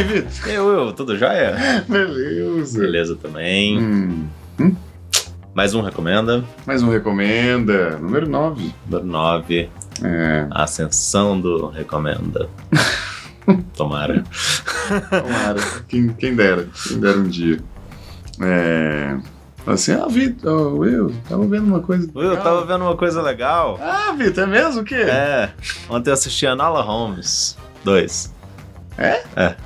aí, Vitor? E aí, Will, tudo jóia? Beleza. Beleza também. Hum, Mais um recomenda. mais um recomenda. Número 9. Número 9, É. a Ascensão do Recomenda. Tomara. Tomara. quem, quem dera. Quem dera um dia. É. Assim, ah, Vitor, oh, eu tava vendo uma coisa. Will, eu legal. tava vendo uma coisa legal. Ah, Vitor, é mesmo o quê? É, ontem eu assisti a Nala Holmes 2. É? É.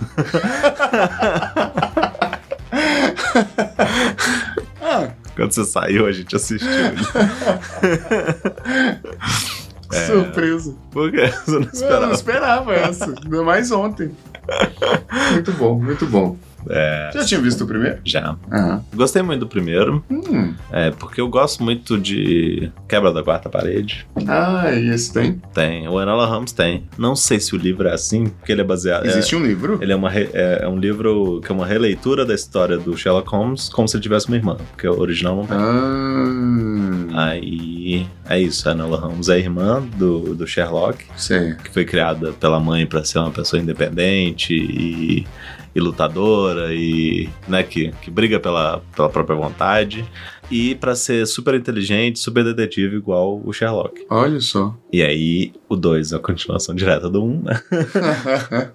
Ah, Quando você saiu, a gente assistiu. É. surpresa. Por quê? Você não Eu não esperava? esperava essa. Ainda mais ontem. Muito bom, muito bom. É, Já tinha visto o primeiro? já. Aham. Gostei muito do primeiro, Hum. é, porque eu gosto muito de Quebra da Quarta Parede. Ah, e esse tem? Tem, o Enola Holmes tem. Não sei se o livro é assim, porque ele é baseado. é- Existe um livro? Ele é, uma re- é, é um livro que é uma releitura da história do Sherlock Holmes como se ele tivesse uma irmã, porque o original não tem. Ah, Aí é isso, a Enola Holmes é a irmã do, do Sherlock, sei. que foi criada pela mãe para ser uma pessoa independente e, e lutadora e né, que, que briga pela, pela própria vontade e para ser super inteligente, super detetive igual o Sherlock. Olha só. E aí o 2 é a continuação direta do 1, um, né?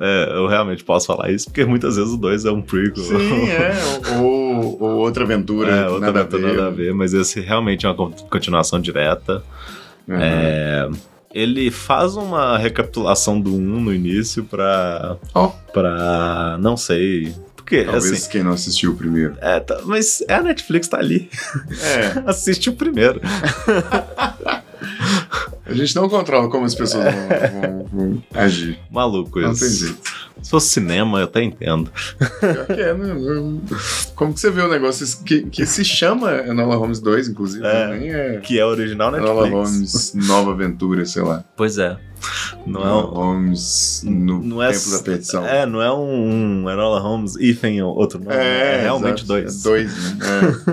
É, eu realmente posso falar isso porque muitas vezes o 2 é um prequel. Sim, é. Ou, ou outra aventura. É, outra nada, aventura a ver. nada a ver, mas esse realmente é uma con- continuação direta. Aham. É, ele faz uma recapitulação do 1 no início pra. Ó. pra. não sei. Porque, Talvez assim. quem não assistiu o primeiro. É, tá- mas é a Netflix tá ali. É. Assiste o primeiro. A gente não controla como as pessoas vão, vão- vão agir. Maluco Não isso. tem jeito. Se fosse cinema, eu até entendo. Pior que é, né? Como que você vê o negócio que, que se chama Enola Holmes 2, inclusive? É. Nem é Que é original Enola Netflix. Holmes Nova Aventura, sei lá. Pois é. Não é um. Holmes no não é, Templo da Perdição. É, não é um, um Enola Holmes Ethan outro nome. É, realmente exato. dois. É dois, né?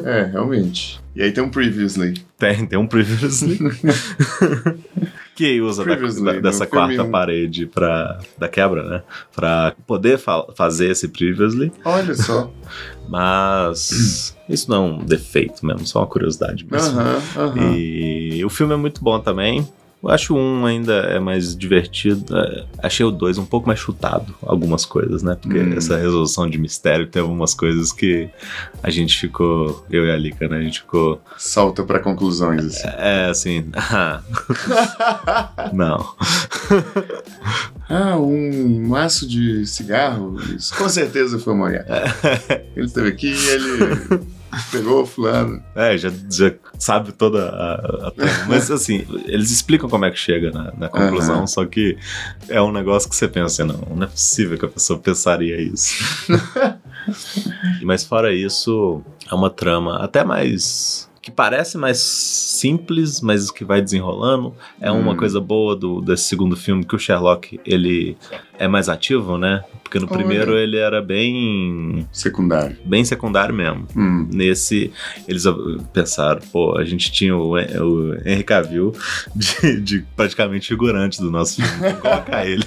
É, é, realmente. E aí tem um Previously. Tem, tem um previously. que usa da- da- dessa quarta um. parede pra, da quebra, né? Pra poder fa- fazer esse previously. Olha só. Mas isso não é um defeito mesmo, só uma curiosidade mesmo. Aham, aham. E o filme é muito bom também. Eu acho um ainda é mais divertido. É, achei o dois um pouco mais chutado, algumas coisas, né? Porque Hum. essa resolução de mistério tem algumas coisas que a gente ficou. Eu e a Lika, né? A gente ficou. Salta pra conclusões, assim. É assim. não. Ah, um maço de cigarro? Isso com certeza foi o Moriarty. Ele esteve aqui e ele pegou fulano. É, já, já sabe toda a, a. Mas assim, eles explicam como é que chega na, na conclusão, Aham. só que é um negócio que você pensa, não, não é possível que a pessoa pensaria isso. Mas fora isso, é uma trama até mais. que parece mais simples, mas que vai desenrolando. É uma Hum. coisa boa do, desse segundo filme que o Sherlock ele é mais ativo, né? Porque no Olha. primeiro ele era bem Secundário. bem secundário mesmo. Hum. Nesse, eles pensaram, pô, a gente tinha o, o Henry Cavill de, de praticamente figurante do nosso filme. Vamos colocar ele.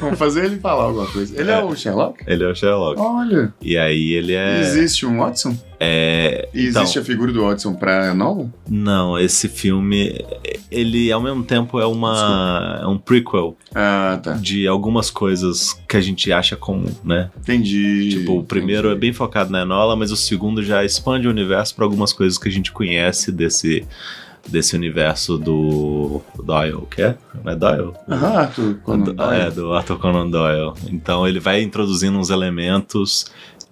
Vamos fazer ele falar alguma coisa. Ele é, É. o Sherlock? Ele é o Sherlock. Olha, E aí ele é. existe um Watson? é E então, existe a figura do Watson pra Nolan? Não, esse filme, ele ao mesmo tempo é uma. é um prequel Ah, tá. de algumas coisas que a gente acha comum, né? Entendi. Tipo, o primeiro é entendi. bem focado na Enola, mas o segundo já expande o universo para algumas coisas que a gente conhece desse, desse universo do Doyle, que é? Não é Doyle? Aham, Arthur Conan Do- Doyle. É, do Arthur Conan Doyle. Então ele vai introduzindo uns elementos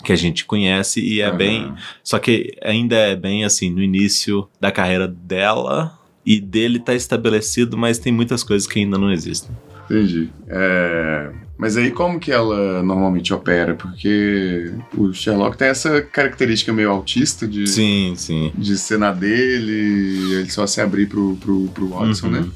que a gente conhece e é Aham. bem. Só que ainda é bem assim, no início da carreira dela e dele tá estabelecido, mas tem muitas coisas que ainda não existem. Entendi. É, Mas aí como que ela normalmente opera? Porque o Sherlock tem essa característica meio autista de, Sim, sim. de ser na dele, ele só se abrir pro, pro, pro Watson, Uhum. né?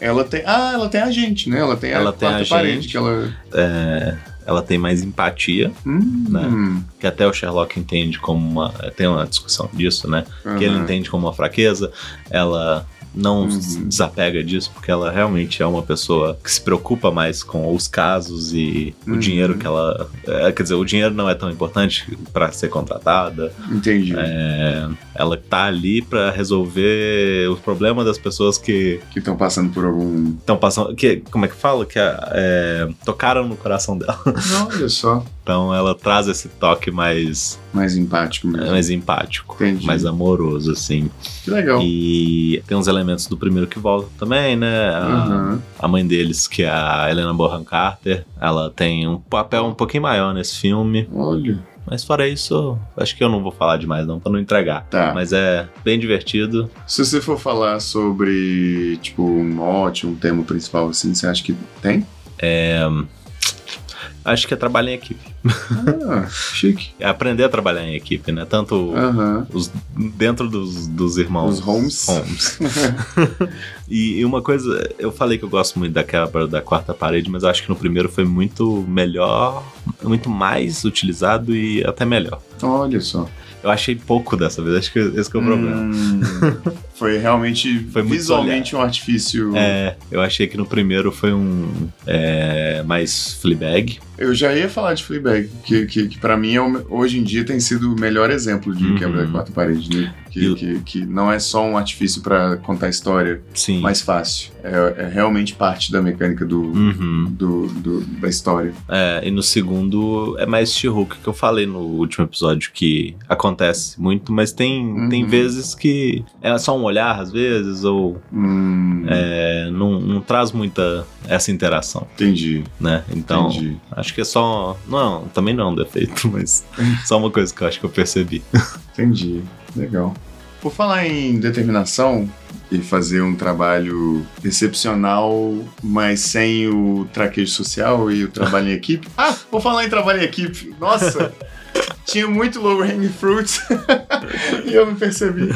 Ela tem. Ah, ela tem a gente, né? Ela tem Ela a tem a parede gente. que ela. É, ela tem mais empatia, Hum, Né? que até o Sherlock entende como uma. Tem uma discussão disso, né? Que ele entende como uma fraqueza. Ela não Uhum. se desapega disso, porque ela realmente é uma pessoa que se preocupa mais com os casos e o Uhum. dinheiro que ela. é, quer dizer, o dinheiro não é tão importante para ser contratada. Entendi. É, ela tá ali para resolver os problemas das pessoas que Que estão passando por algum. estão passando. Que, como é que fala? Que é, tocaram no coração dela. Olha só. Então ela traz esse toque mais, Mais empático mesmo. mais empático, Entendi. mais amoroso, assim. Que legal. E tem uns elementos do primeiro que voltam também, né? A, Aham. a mãe deles, que é a Helena Bonham Carter, ela tem um papel um pouquinho maior nesse filme. Olha. Mas fora isso, acho que eu não vou falar demais não, pra não entregar. Tá. Mas é bem divertido. Se você for falar sobre, tipo, um mote, um tema principal, assim, você acha que tem? Acho que é trabalhar em equipe. Ah, chique. É aprender a trabalhar em equipe, né? Tanto Aham. os, dentro dos, dos irmãos Os Holmes. Holmes. e, e uma coisa, eu falei que eu gosto muito da quebra da quarta parede, mas eu acho que no primeiro foi muito melhor, muito mais utilizado e até melhor. Olha só. Eu achei pouco dessa vez, acho que esse que é o problema. Hum, foi realmente Foi visualmente um artifício. É, eu achei que no primeiro foi um é, mais Fleabag. Eu já ia falar de Fleabag, que, que, que para mim é hoje em dia tem sido o melhor exemplo de Uhum. quebra da quarta parede, né? Que, que, que não é só um artifício para contar a história Sim. mais fácil. É, é realmente parte da mecânica do, Uhum. do, do- da história. É, e no segundo é mais She-Hulk, que eu falei no último episódio, que acontece muito, mas tem, Uhum. tem vezes que é só um olhar, às vezes, ou Hum, é, não, não traz muita essa interação, Entendi, né? Então, entendi. acho que é só. Não, também não é um defeito, mas só uma coisa que eu acho que eu percebi. Entendi. Legal. Por falar em determinação e fazer um trabalho excepcional, mas sem o traquejo social e o trabalho em equipe. Ah, vou falar em trabalho em equipe. Nossa! Tinha muito low hanging fruit e eu não percebi.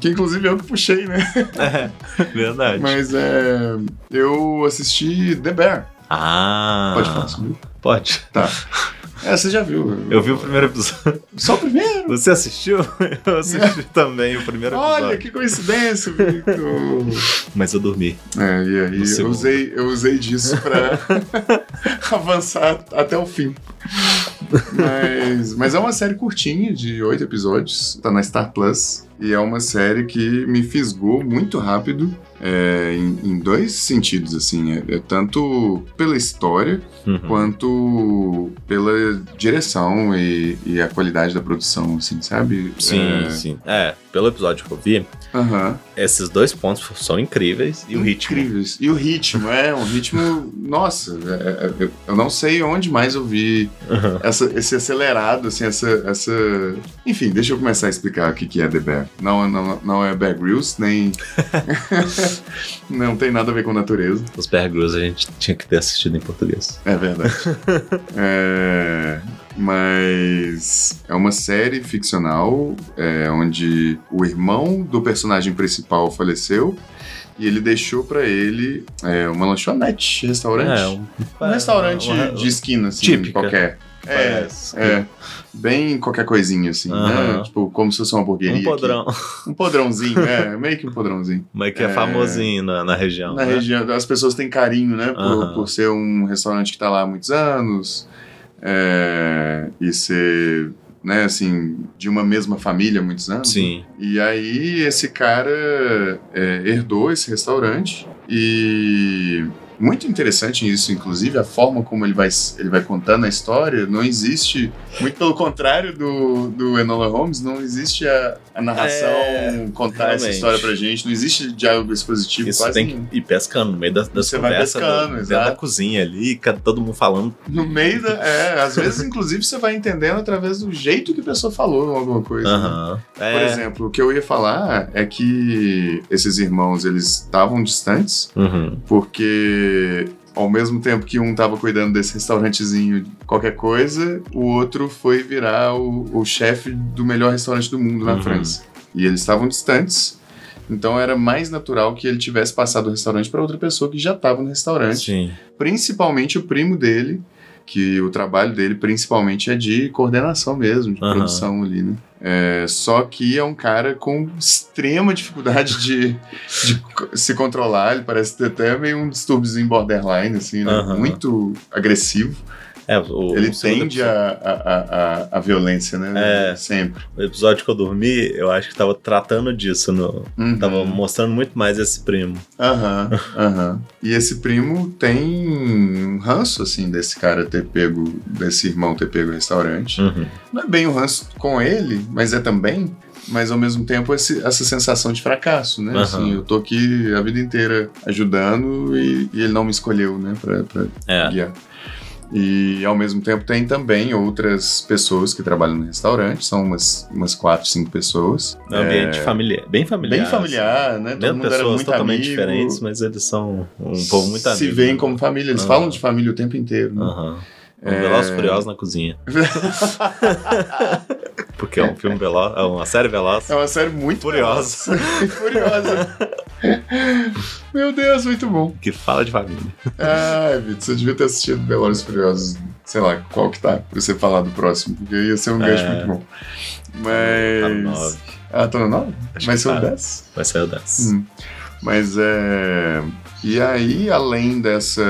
que inclusive eu que puxei, né? É, verdade. Mas é. Eu assisti The Bear. Ah. Pode falar sobre Pode. Tá. É, você já viu. Eu vi o primeiro episódio. Só o primeiro. Você assistiu? Eu assisti também o primeiro episódio. Olha, que coincidência, Victor. Mas eu dormi. É, e aí eu usei, eu usei disso pra avançar até o fim. Mas, mas é uma série curtinha, de oito episódios, tá na Star Plus. E é uma série que me fisgou muito rápido, é, em, em dois sentidos, assim. É, é tanto pela história, Uhum. quanto pela direção e, e a qualidade da produção, assim, sabe? Sim, É, sim. É, pelo episódio que eu vi, Aham. esses dois pontos são incríveis e o ritmo. Incríveis. E o ritmo, é um ritmo. Nossa, é- é- eu- eu não sei onde mais eu vi Uhum. essa- esse acelerado, assim, essa, essa. Enfim, deixa eu começar a explicar o que, que é The Bear. Não, não, não é Bear Grylls, nem. não tem nada a ver com natureza. Os Bear Grylls a gente tinha que ter assistido em português. É verdade. É, mas é uma série ficcional é, onde o irmão do personagem principal faleceu e ele deixou pra ele é, uma lanchonete, restaurante. É, um, um restaurante uma- de esquina, assim, Típica. qualquer. É, é. Bem qualquer coisinha, assim, né? Tipo, como se fosse uma hamburgueria. Um aqui. podrão. Um podrãozinho, é, meio que um podrãozinho. Mas que é, É. famosinho na, na região. Na né? região, as pessoas têm carinho, né? Por, por ser um restaurante que tá lá há muitos anos é, e ser, né, assim, de uma mesma família há muitos anos. Sim. E aí esse cara é, herdou esse restaurante e muito interessante isso, inclusive a forma como ele vai, ele vai contando a história, não existe, muito pelo contrário do, do Enola Holmes, não existe a, a narração É, contar essa realmente. história pra gente, não existe diálogo expositivo Isso quase tem nenhum. que ir pescando no meio das, das Você vai pescando, do- dentro da cozinha ali, todo mundo falando. No meio da. É, às vezes, inclusive, você vai entendendo através do jeito que a pessoa falou alguma coisa. né? Aham. Por É. exemplo, o que eu ia falar é que esses irmãos eles estavam distantes Uhum. porque ao mesmo tempo que um estava cuidando desse restaurantezinho qualquer coisa, o outro foi virar o, o chefe do melhor restaurante do mundo na Uhum. França. E eles estavam distantes. Então era mais natural que ele tivesse passado o restaurante para outra pessoa que já estava no restaurante Sim. principalmente o primo dele, que o trabalho dele principalmente é de coordenação mesmo, de Aham. produção ali, né? É, só que é um cara com extrema dificuldade de, de se controlar. Ele parece ter até meio um distúrbio em borderline, assim, né? Aham. Muito agressivo. É, o, Ele o tende a, a, violência, né? É. Sempre. O episódio que eu dormi, eu acho que tava tratando disso. No, Uhum. Tava mostrando muito mais esse primo. Aham, aham. E esse primo tem um ranço, assim, desse cara ter pego, desse irmão ter pego o restaurante. Uhum. Não é bem um ranço com ele, mas é também. Mas ao mesmo tempo esse- essa sensação de fracasso, né? Aham. Assim, eu tô aqui a vida inteira ajudando e, e ele não me escolheu, né? Pra, pra É. guiar. E ao mesmo tempo tem também outras pessoas que trabalham no restaurante, são umas, umas quatro, cinco pessoas. É um ambiente familiar. Bem familiar. Bem familiar, né? assim. Todo Mesmo mundo era pessoas muito totalmente amigo. diferentes, mas eles são um povo muito amigo. Se veem né? como família, eles Ah. falam de família o tempo inteiro. Né? Aham. Um É. Velozes Furiosos na cozinha. Porque é um filme veloz, é uma série veloz. É uma série muito Furiosa. Furiosa. Meu Deus, muito bom. Que fala de família. Ai, Vitor, você devia ter assistido Velozes e Furiosos, sei lá, qual que tá, pra você falar do próximo, porque ia ser um gancho É. muito bom. Tá no Mas... nove. ah, tá no 9? Acho Vai ser o tá. 10? Vai sair o 10. Hum. Mas é. E aí, além dessa,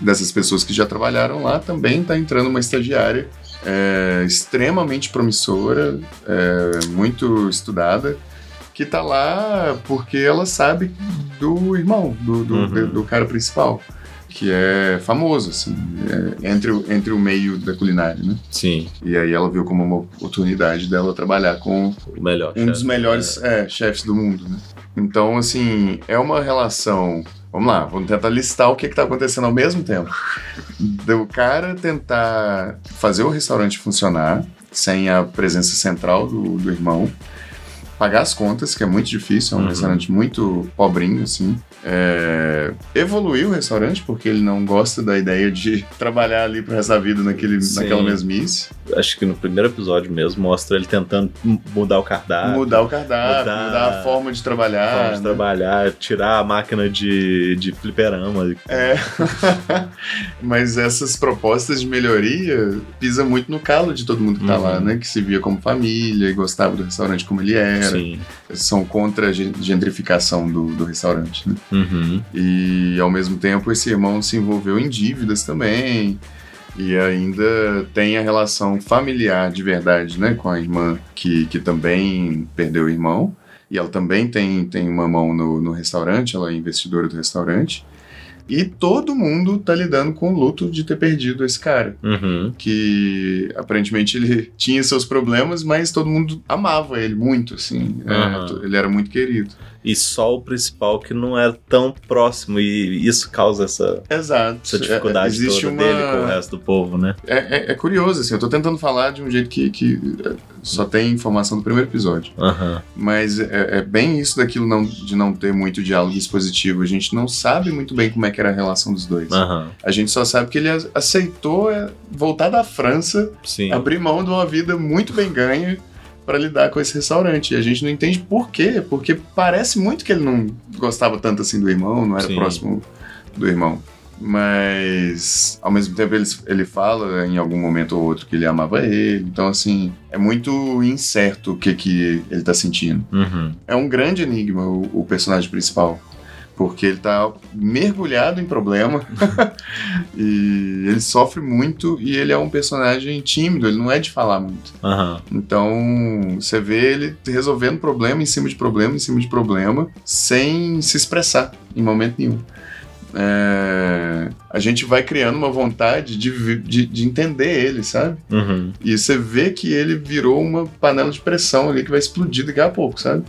dessas pessoas que já trabalharam lá, também está entrando uma estagiária é, extremamente promissora, é, muito estudada, que tá lá porque ela sabe do irmão, do, do, Uhum. do- do cara principal. Que é famoso, assim, é, entre, o- entre o meio da culinária, né? Sim, E aí ela viu como uma oportunidade dela trabalhar com o melhor. um chefe. dos melhores é, chefes do mundo, né? Então, assim, é uma relação. Vamos lá, vamos tentar listar o que está acontecendo ao mesmo tempo. Do cara tentar fazer o restaurante funcionar sem a presença central do, do irmão, pagar as contas, que é muito difícil, é um Uhum. restaurante muito pobrinho, assim. É, evoluir o restaurante, porque ele não gosta da ideia de trabalhar ali resto da vida naquele, Sim. naquela mesmice. Acho que no primeiro episódio mesmo mostra ele tentando mudar o cardápio. mudar o cardápio, mudar- mudar, a forma de trabalhar. forma de né? trabalhar, tirar a máquina de, de fliperama. É. Mas essas propostas de melhoria pisa muito no calo de todo mundo que tá Uhum. lá, né? Que se via como família e gostava do restaurante como ele era. Sim. São contra a gen- gentrificação do, do restaurante, né? Uhum. E ao mesmo tempo esse irmão se envolveu em dívidas também. E ainda tem a relação familiar de verdade, né? Com a irmã que, que também perdeu o irmão. E ela também tem, tem uma mão no, no restaurante, ela é investidora do restaurante. E todo mundo tá lidando com o luto de ter perdido esse cara. Uhum. Que aparentemente ele tinha seus problemas, mas todo mundo amava ele muito, assim. É, Aham. t- ele era muito querido. E só o principal que não é tão próximo, e isso causa essa, Exato. essa dificuldade É, existe toda uma... dele com o resto do povo, né? É, é- é curioso, assim, eu tô tentando falar de um jeito que, que é, só tem informação do primeiro episódio. Aham. Mas é, é bem isso daquilo não, de não ter muito diálogo expositivo. A gente não sabe muito bem como é que era a relação dos dois. Aham. A gente só sabe que ele aceitou é, voltar da França, Sim. abrir mão de uma vida muito bem ganha para lidar com esse restaurante. E a gente não entende por quê, porque parece muito que ele não gostava tanto assim do irmão, não era Sim. próximo do irmão. Mas ao mesmo tempo ele, ele fala em algum momento ou outro que ele amava ele. Então, assim, é muito incerto o que, que ele tá sentindo. Uhum. É um grande enigma o, o personagem principal. Porque ele tá mergulhado em problema e ele sofre muito e ele é um personagem tímido, ele não é de falar muito. Aham. Então você vê ele resolvendo problema em cima de problema em cima de problema sem se expressar em momento nenhum. É, a gente vai criando uma vontade de, de, de entender ele, sabe? Uhum. E você vê que ele virou uma panela de pressão ali que vai explodir daqui a pouco, sabe?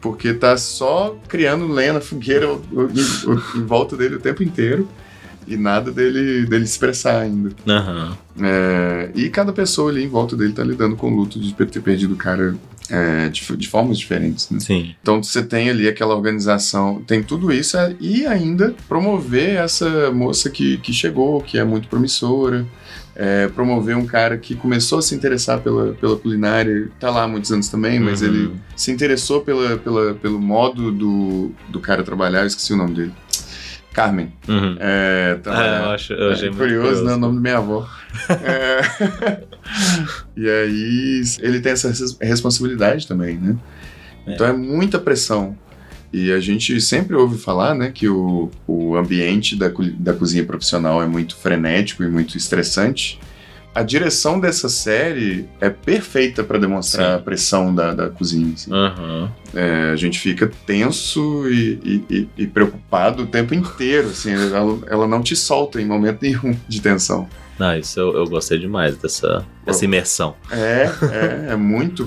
Porque tá só criando lenha na fogueira o- o- em, em volta dele o tempo inteiro e nada dele, dele expressar ainda. Aham. É, e cada pessoa ali em volta dele tá lidando com o luto de ter perdido o cara é, de, de formas diferentes, né? Sim. Então você tem ali aquela organização, tem tudo isso é, e ainda promover essa moça que, que chegou, que é muito promissora, é, promover um cara que começou a se interessar pela, pela culinária, tá lá há muitos anos também, mas Uhum. ele se interessou pela, pela, pelo modo do, do cara trabalhar, eu esqueci o nome dele. Carmen. Uhum. É, Ah, trabalhar. eu, acho, eu É curioso, curioso. né? O nome da minha avó. É... e aí ele tem essa res- responsabilidade também, né? É. Então é muita pressão. E a gente sempre ouve falar, né, que o, o ambiente da, da cozinha profissional é muito frenético e muito estressante. A direção dessa série é perfeita para demonstrar Sim. a pressão da, da cozinha. assim. Aham. É, a gente fica tenso e, e- e- e preocupado o tempo inteiro. Assim, ela, ela não te solta em momento nenhum de tensão. Não, isso eu, eu gostei demais dessa, dessa imersão. É, é, é muito.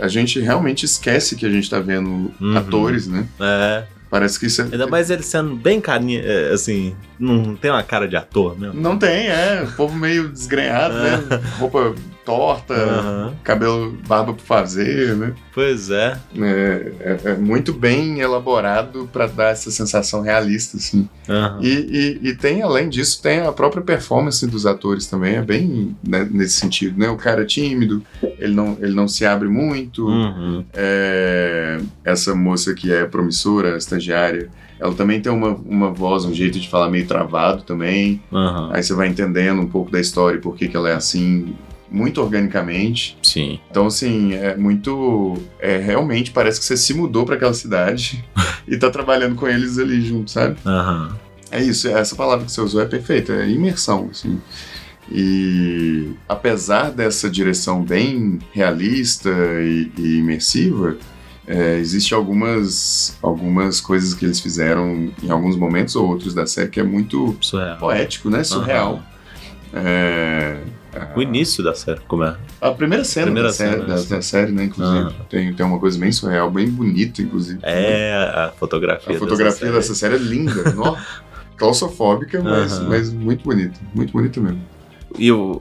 A gente realmente esquece que a gente tá vendo Uhum. atores, né? É. Parece que isso é. Ainda mais ele sendo bem carinha, é, assim, não tem uma cara de ator mesmo. Não tem, é. O povo meio desgrenhado, né? Roupa torta, Aham. cabelo, barba por fazer, né? Pois é. É, é- é muito bem elaborado pra dar essa sensação realista, assim. Aham. E, e- e tem, além disso, tem a própria performance dos atores também, é bem né, nesse sentido, né? O cara é tímido, ele não, ele não se abre muito, Uhum. é, essa moça que é promissora, estagiária, ela também tem uma, uma voz, um jeito de falar meio travado também, Aham. aí você vai entendendo um pouco da história e por que, que ela é assim, muito organicamente. Sim. Então, assim, é muito. É, realmente parece que você se mudou para aquela cidade e tá trabalhando com eles ali junto, sabe? Aham. É isso, essa palavra que você usou é perfeita, é imersão, assim. E apesar dessa direção bem realista e, e imersiva, é, existe algumas, algumas coisas que eles fizeram em alguns momentos ou outros da série que é muito Surreal. poético, né? Surreal. É, O início da série, como é? a primeira cena, Primeira da, série, cena, da, sim. da série, né? Inclusive, Aham. tem, tem uma coisa bem surreal, bem bonita, inclusive. É a fotografia. A fotografia série. dessa série é linda, claustrofóbica, mas, mas muito bonita, muito bonita mesmo. E o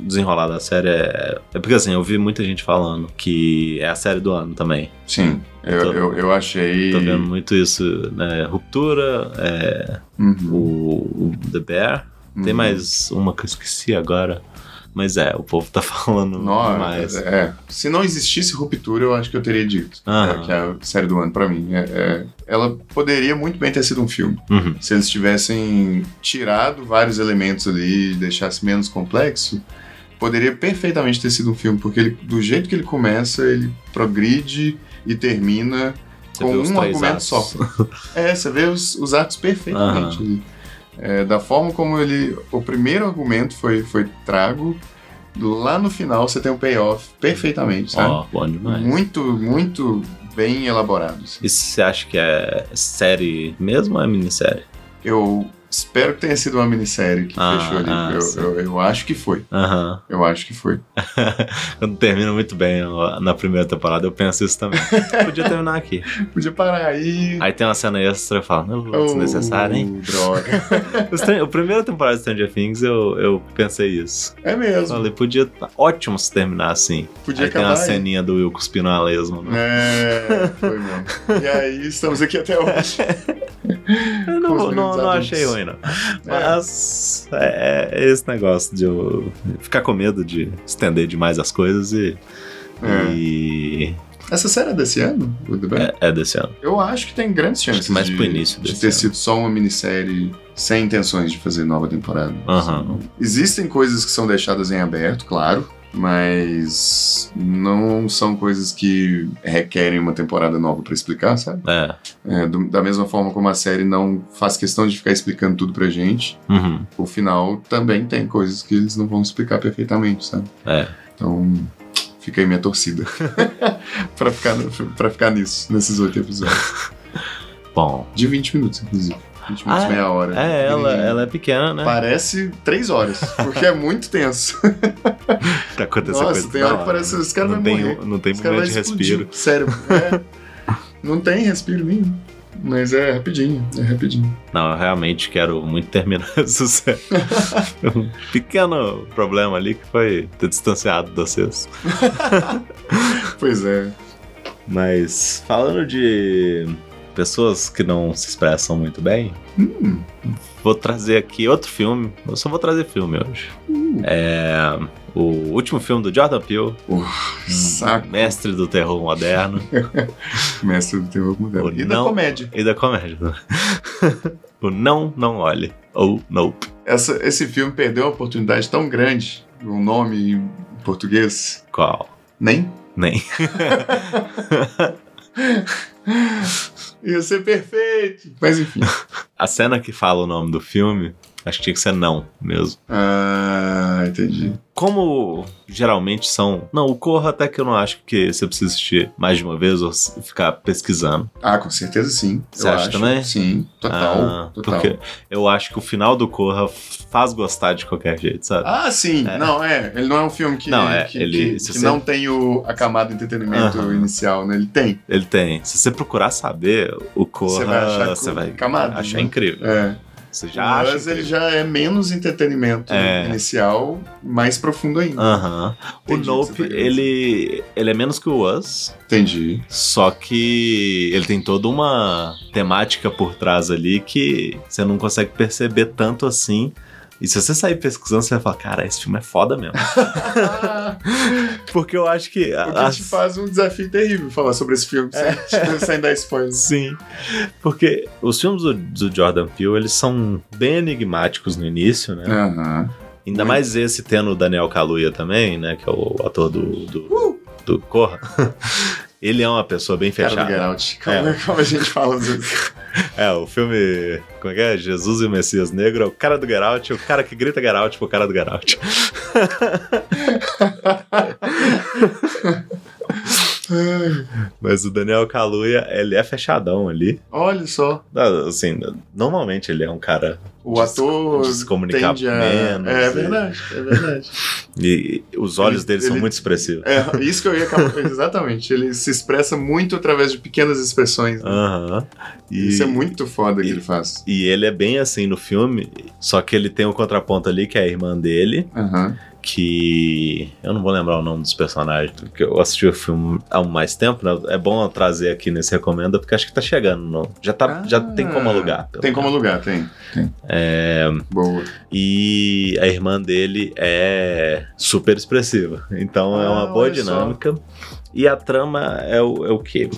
desenrolar da série é. É porque assim, eu vi muita gente falando que é a série do ano também. Sim, eu, Tô- eu, eu achei. Tô vendo muito isso, né? Ruptura, é, Uhum, o, o The Bear. Tem uhum. mais uma que eu esqueci agora. Mas é, o povo tá falando Nossa, demais. é. Se não existisse Ruptura, eu acho que eu teria dito. É, que é a série do ano pra mim. É, é, ela poderia muito bem ter sido um filme. Uhum. Se eles tivessem tirado vários elementos ali e deixasse menos complexo, poderia perfeitamente ter sido um filme, porque ele, do jeito que ele começa, ele progride e termina Você com um argumento atos. só. É, você vê os, os atos perfeitamente. ali. É, da forma como ele. O primeiro argumento foi, foi trago, lá no final você tem um payoff perfeitamente, sabe? Ó, bom demais. muito, muito bem elaborado. assim. E você acha que é série mesmo ou é minissérie? Eu espero que tenha sido uma minissérie que Ah, fechou ali. ah, eu, eu, eu acho que foi. Aham. Eu acho que foi. Quando termina muito bem na primeira temporada, eu penso isso também. Podia terminar aqui. Podia parar aí. Aí tem uma cena extra e eu falo, não, desnecessário, hein? Oh, droga. O Stran- O primeiro temporada de Stranger Things eu, eu pensei isso. É mesmo. Falei, podia ótimo se terminar assim. Podia aí tem acabar uma aí. ceninha do Will cuspindo a lesma. Né? É, foi mesmo. E aí, estamos aqui até hoje. Eu não, não, não achei ruim, não. Mas é, é esse negócio de eu ficar com medo de estender demais as coisas e. É. E. Essa série é desse ano? É, é desse ano. Eu acho que tem grandes chances mais de, pro início de ter ano. sido só uma minissérie sem intenções de fazer nova temporada. Aham. Existem coisas que são deixadas em aberto, claro, mas não são coisas que requerem uma temporada nova pra explicar, sabe? É. É, do- da mesma forma como a série não faz questão de ficar explicando tudo pra gente, Uhum. o final também tem coisas que eles não vão explicar perfeitamente, sabe? É. Então, fica aí minha torcida pra, ficar, pra ficar nisso, nesses oito episódios. Bom. De 20 minutos, inclusive. 20 minutos, Ah, meia hora. É, ela, ela é pequena, né? Parece três horas, porque é muito tenso. Pra acontecer Nossa, coisa tem hora que parece que esse cara não vai tem, morrer. Não tem Esse momento de explodir respiro. o cérebro. É. Não tem respiro nenhum. Mas é rapidinho, é rapidinho. Não, eu realmente quero muito terminar essa série. um pequeno problema ali que foi ter distanciado de vocês. Pois é. Mas falando de pessoas que não se expressam muito bem, Hum, vou trazer aqui outro filme. Eu só vou trazer filme hoje. hum. É o último filme do Jordan Peele, um Saco. mestre do terror moderno Mestre do terror moderno. Ou E da não. comédia. e da comédia. o Não, Não Olhe, ou Nope. essa, esse filme perdeu uma oportunidade tão grande, um nome em português, Qual? nem? Nem. Ia ser perfeito. Mas enfim. A cena que fala o nome do filme, acho que tinha que ser não mesmo. Ah, entendi. Como geralmente são. Não, o Corra até que eu não acho que você precisa assistir mais de uma vez ou ficar pesquisando. Ah, com certeza sim. Você eu acha acho. também? Sim, total. Ah, total. Porque eu acho que o final do Corra faz gostar de qualquer jeito, sabe? Ah, sim. É. Não, é. Ele não é um filme que, Não, é, que, ele- que- que você- não tem o, a camada de entretenimento Aham. inicial, né? Ele tem. Ele tem. Se você procurar saber, o Corra Você vai achar você vai camadas, achar né? incrível. É. Você já acha. Mas ele incrível. já é menos entretenimento É. inicial, mais profundo ainda. O Entendi o que Nope, tá ele, ele é menos que o Us, Entendi. só que ele tem toda uma temática por trás ali que você não consegue perceber tanto assim. E se você sair pesquisando, você vai falar, cara, esse filme é foda mesmo. Porque eu acho que. O que as- te faz um desafio terrível falar sobre esse filme, É. sem, sem dar spoiler. Sim. Porque os filmes do, do Jordan Peele, eles são bem enigmáticos no início, né? Ainda Muito. mais esse tendo o Daniel Kaluuya também, né? Que é o ator do, do, do Corra. Ele é uma pessoa bem Cara do fechada. Out. Como, É. como a gente fala vezes. É, o filme. Como é que é? Jesus e o Messias Negro é o cara do Get Out, o cara que grita Get Out pro cara do Get Out. Mas o Daniel Kaluuya, ele é fechadão ali. Olha só, Assim, normalmente ele é um cara. o de se- ator se comunicar tende a... menos, É e- verdade, é verdade. E os olhos Ele- dele são ele- muito expressivos. É, isso que eu ia acabar... Exatamente, ele se expressa muito através de pequenas expressões. né? Aham. E, Isso é muito foda que e- ele faz. e ele é bem assim no filme, só que ele tem um contraponto ali, que é a irmã dele, Aham. Que eu não vou lembrar o nome dos personagens, porque eu assisti o filme há mais tempo, né? É bom eu trazer aqui nesse recomenda, porque acho que tá chegando. não- Já, tá, já tem como alugar. Tem como alugar, tem. tem. É, Boa. e a irmã dele é super expressiva. Então é Ah, uma boa olha só. dinâmica. E a trama é o, é o quê?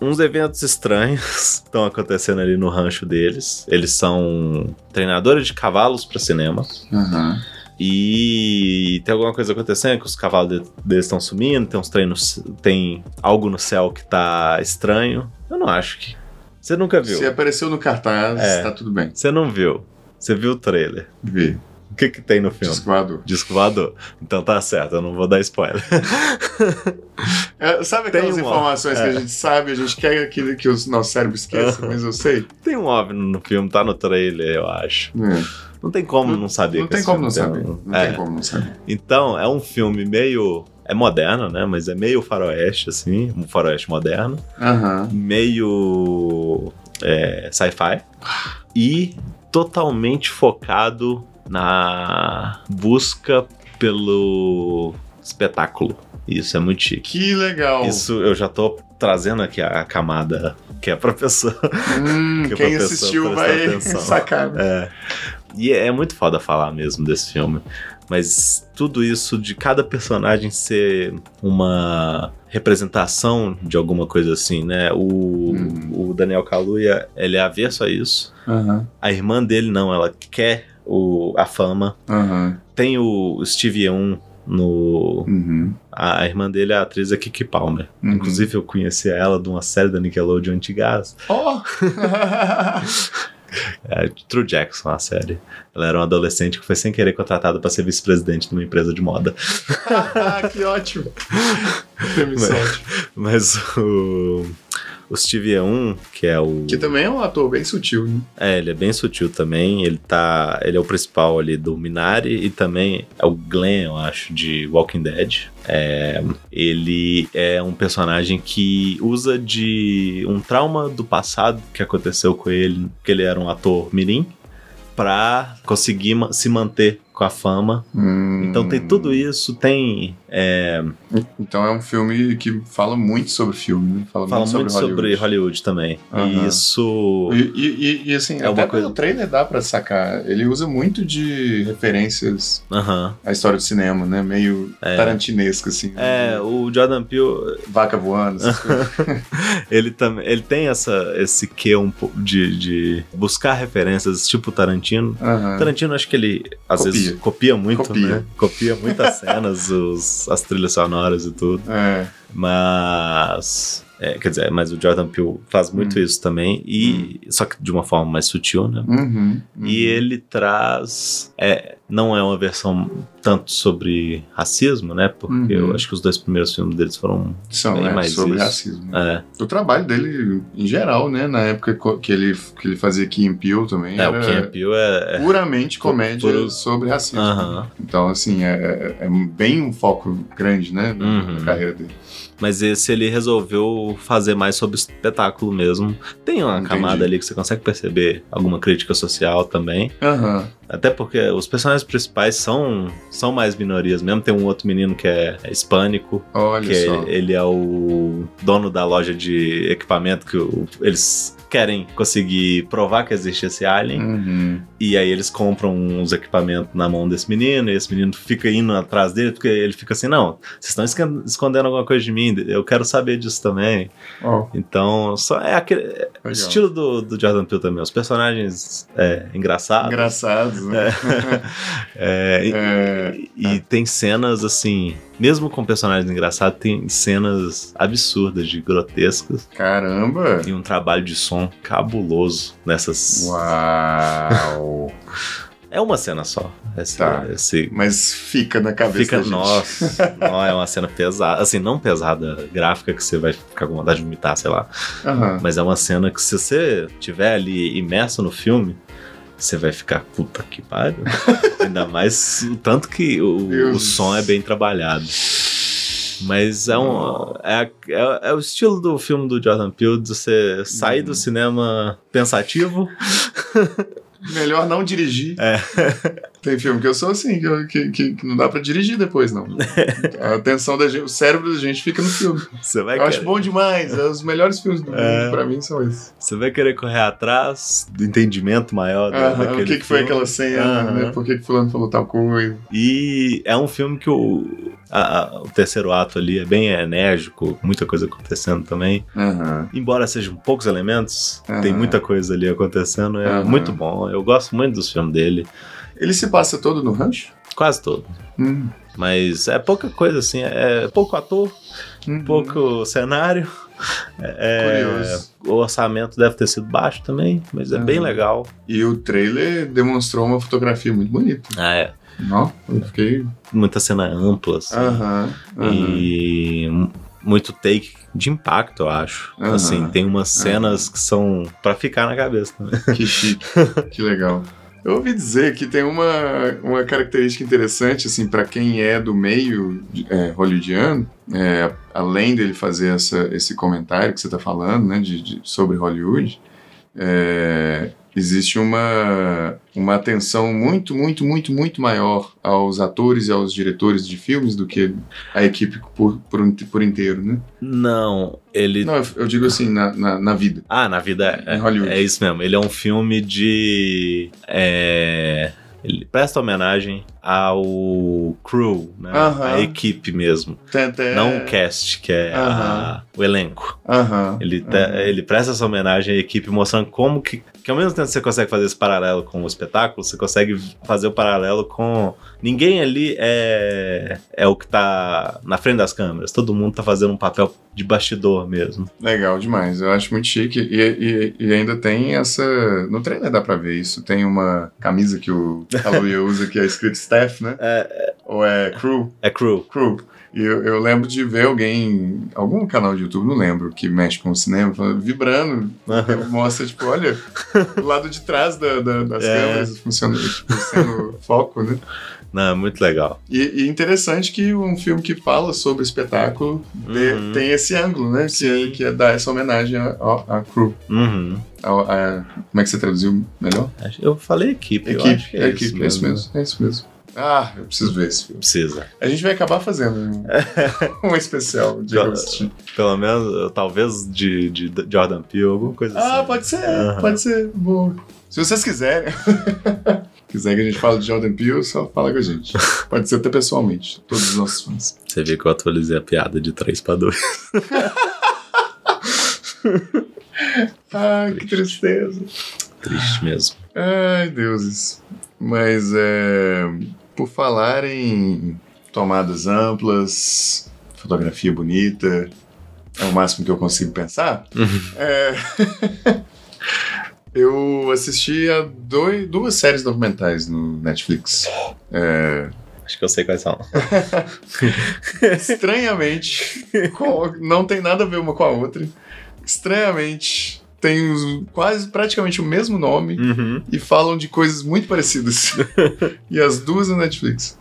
Uns eventos estranhos estão acontecendo ali no rancho deles. Eles são treinadores de cavalos para cinema. Aham. E tem alguma coisa acontecendo que os cavalos de- deles estão sumindo, tem uns treinos, tem algo no céu que tá estranho. Eu não acho que. Você nunca viu. Se apareceu no cartaz, É. tá tudo bem. Você não viu. Você viu o trailer. Vê. O que que tem no filme? Disco voador. Disco voador. Então tá certo, eu não vou dar spoiler. É, sabe aquelas Tem uma- informações que é. a gente sabe, a gente quer que, que o nosso cérebro esqueça, mas eu sei. Tem um OVNI no filme, tá no trailer, eu acho. É. Não tem como não, saber. Não tem como não saber. um- Não É. tem como não saber. Então, é um filme meio. É moderno, né? Mas é meio faroeste, assim. Um faroeste moderno. Aham. Meio. é, sci-fi. E totalmente focado na busca pelo espetáculo. Isso é muito chique. Que legal. Isso eu já tô trazendo aqui a camada que é pra pessoa. Hum, Que quem pra pessoa assistiu vai atenção. sacar. né? É. E é muito foda falar mesmo desse filme. Mas tudo isso de cada personagem ser uma representação de alguma coisa assim, né? O, Hum. o Daniel Kaluuya, ele é avesso a isso. Aham. A irmã dele não, ela quer o, a fama. Aham. Tem o Steve Yeun no... Uhum. A, a irmã dele é a atriz a Kiki Palmer. Uhum. Inclusive eu conhecia ela de uma série da Nickelodeon antigas. Oh! É, True Jackson, a série. Ela era uma adolescente que foi sem querer contratada para ser vice-presidente de uma empresa de moda. que ótimo. Permissão. Mas o, o Steve Yeun, que é o. Que também é um ator bem sutil, né? É, ele é bem sutil também. Ele tá. Ele é o principal ali do Minari e também é o Glenn, eu acho, de Walking Dead. É, ele é um personagem que usa de um trauma do passado que aconteceu com ele, que ele era um ator mirim, pra conseguir se manter com a fama Hum. Então tem tudo isso, tem É, Então é um filme que fala muito sobre filme, né? Fala, fala muito, muito sobre, sobre Hollywood também. E isso. E, e- e- assim, É até coisa- pelo trailer dá pra sacar. Ele usa muito de referências Aham. à história do cinema, né? Meio É. tarantinesco, assim. É, né? o Jordan Peele, Vaca voando, ele também, ele tem essa, esse quê um pouco de, de buscar referências, tipo Tarantino. Aham. Tarantino, acho que ele às Copia. vezes copia muito, Copia. né? Copia muitas cenas, os, as trilhas sonoras e tudo. É. Mas. É, quer dizer, mas o Jordan Peele faz muito Hum. isso também, e só que de uma forma mais sutil, né? Uhum, uhum. E ele traz. É, não é uma versão tanto sobre racismo, né? Porque Uhum. eu acho que os dois primeiros filmes deles foram. São, bem é, mais sobre isso. racismo. É, O trabalho dele, em geral, né? Na época que ele, que ele fazia and Peele também, é, o Camp Peele é. é puramente comédia Puro- sobre racismo. Então, assim, é, é bem um foco grande, né? Na, Uhum. na carreira dele. Mas esse ele resolveu fazer mais sobre espetáculo mesmo. Tem uma Entendi. camada ali que você consegue perceber alguma crítica social também. Aham. Até porque os personagens principais são, são mais minorias mesmo. Tem um outro menino que é, é hispânico, Olha que só. é- ele é o dono da loja de equipamento que o- eles querem conseguir provar que existe esse alien. Uhum. E aí eles compram uns equipamentos na mão desse menino, e esse menino fica indo atrás dele, porque ele fica assim, não, vocês estão escon- escondendo alguma coisa de mim, eu quero saber disso também. Ó, Então, só é aquele é o estilo do, do Jordan Peele também, os personagens é, engraçados. Engraçados, né? É, e- É, e tem cenas assim, mesmo com personagens engraçados, tem cenas absurdas de grotescas Caramba! e um trabalho de som cabuloso nessas. Uau! É uma cena só. Esse, Tá. esse Mas fica na cabeça fica, da gente. nossa, não é uma cena pesada, assim, não pesada gráfica que você vai ficar com vontade de vomitar, sei lá, Aham. mas é uma cena que se você tiver ali imerso no filme, você vai ficar puta que pariu. Ainda mais o tanto que o, o som é bem trabalhado. Mas é um. É, é, é o estilo do filme do Jordan Peele de você sair Uhum. do cinema pensativo. Melhor não dirigir. É. Tem filme que eu sou assim, que, eu- que, que- não dá pra dirigir depois, não. A atenção da gente, o cérebro da gente fica no filme. Você vai, Eu acho querer, bom demais. é Os melhores filmes do mundo, É. pra mim, são esses. você vai querer correr atrás do entendimento maior da- Aham, daquele o que, que foi aquela cena, Aham. né? Por que, que fulano falou tal coisa? E é um filme que o, a- a- o terceiro ato ali é bem enérgico, muita coisa acontecendo também. Aham. Embora sejam poucos elementos, Aham. tem muita coisa ali acontecendo. É Aham. muito bom. Eu gosto muito dos filmes dele. Ele se passa todo no rancho? Quase todo. Hum. Mas é pouca coisa assim. É pouco ator, Uhum. pouco cenário. É, Curioso. o orçamento deve ter sido baixo também, mas é bem Aham. legal. E o trailer demonstrou uma fotografia muito bonita. Ah, é. Não? Eu fiquei. Muita cena ampla, assim. Aham. aham. E muito take de impacto, eu acho. Assim, tem umas cenas que são pra ficar na cabeça também. Que chique, que legal. Eu ouvi dizer que tem uma, uma característica interessante, assim, para quem é do meio é, hollywoodiano, é, além dele fazer essa, esse comentário que você está falando, né, de, de- sobre Hollywood, é, existe uma, uma atenção muito, muito, muito, muito maior aos atores e aos diretores de filmes do que a equipe por, por, por inteiro, né? Não, ele. Não, eu, eu digo assim, na, na, na vida. Ah, na vida é, Em Hollywood. é isso mesmo. Ele é um filme de. É, ele presta homenagem ao crew, né? Aham. A equipe mesmo. Não o cast, que é a- Aham. o elenco. Aham. Ele, te- aham. ele presta essa homenagem à equipe, mostrando como que, que ao mesmo tempo que você consegue fazer esse paralelo com o espetáculo, você consegue fazer o paralelo com. Ninguém ali é, é o que tá na frente das câmeras. Todo mundo tá fazendo um papel de bastidor mesmo. Legal demais, eu acho muito chique. E, e- e ainda tem essa. No trailer dá pra ver isso. Tem uma camisa que o Kaluuya usa que é escrito staff, né? Ou é crew? É crew. Crew. E eu, eu lembro de ver alguém, algum canal de YouTube, não lembro, que mexe com o cinema, vibrando. Mostra, tipo, olha, o lado de trás da- da- das É. câmeras funcionando, tipo, sendo foco, né? Não, é muito legal. E, e interessante que um filme que fala sobre espetáculo dê- Uhum. tem esse ângulo, né? Que, é, que é dar essa homenagem à, crew. Uhum. A- a- como é que você traduziu melhor? Eu falei equipe. eu Equipe, acho que é, é isso equipe, é isso mesmo. É isso mesmo. Ah, eu preciso ver esse filme. Precisa. A gente vai acabar fazendo um, um especial de Ghost. Pelo menos, talvez de, de Jordan Peele, alguma coisa Ah, assim. pode ser, Aham. pode ser. Boa. Se vocês quiserem, quiser que a gente fale de Jordan Peele, só fala com a gente. Pode ser até pessoalmente, todos os nossos fãs. Você vê que eu atualizei a piada de 3 pra 2. Ai, que tristeza. Triste mesmo. Ai, deuses. Mas é. Por falar em tomadas amplas, fotografia bonita, é o máximo que eu consigo pensar. É, eu assisti a dois, duas séries documentais no Netflix. É, Acho que eu sei quais são. estranhamente, com- não tem nada a ver uma com a outra. Estranhamente, tem os- quase praticamente o mesmo nome. Uhum. e falam de coisas muito parecidas. e as duas na Netflix.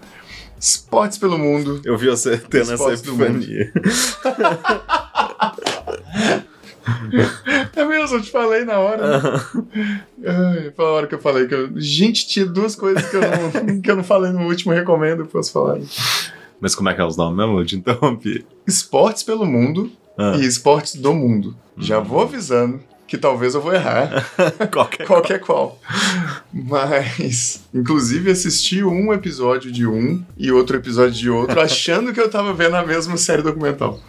Esportes pelo mundo. Eu vi você tendo essa epifania. É mesmo, eu te falei na hora. Ai, foi a hora que eu falei que eu... Gente, tinha duas coisas que eu, não, que eu não falei no último recomendo, eu posso falar. Mas como é que é os nomes mesmo? Eu te interrompi. Esportes pelo mundo Ah, e esportes do mundo. Já vou avisando que talvez eu vou errar. qualquer qualquer qual. Mas, inclusive, assisti um episódio de um e outro episódio de outro, achando que eu tava vendo a mesma série documental.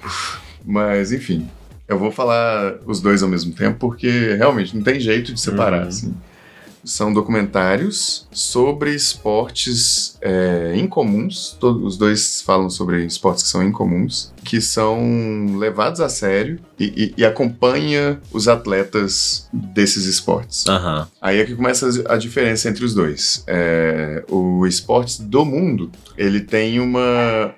Mas, enfim, eu vou falar os dois ao mesmo tempo, porque realmente não tem jeito de separar, Uhum. assim. São documentários sobre esportes é, incomuns. Todos, os dois falam sobre esportes que são incomuns, que são levados a sério e, e, e acompanha os atletas desses esportes. Aham. Aí é que começa a diferença entre os dois. É, o esportes do mundo, ele tem uma,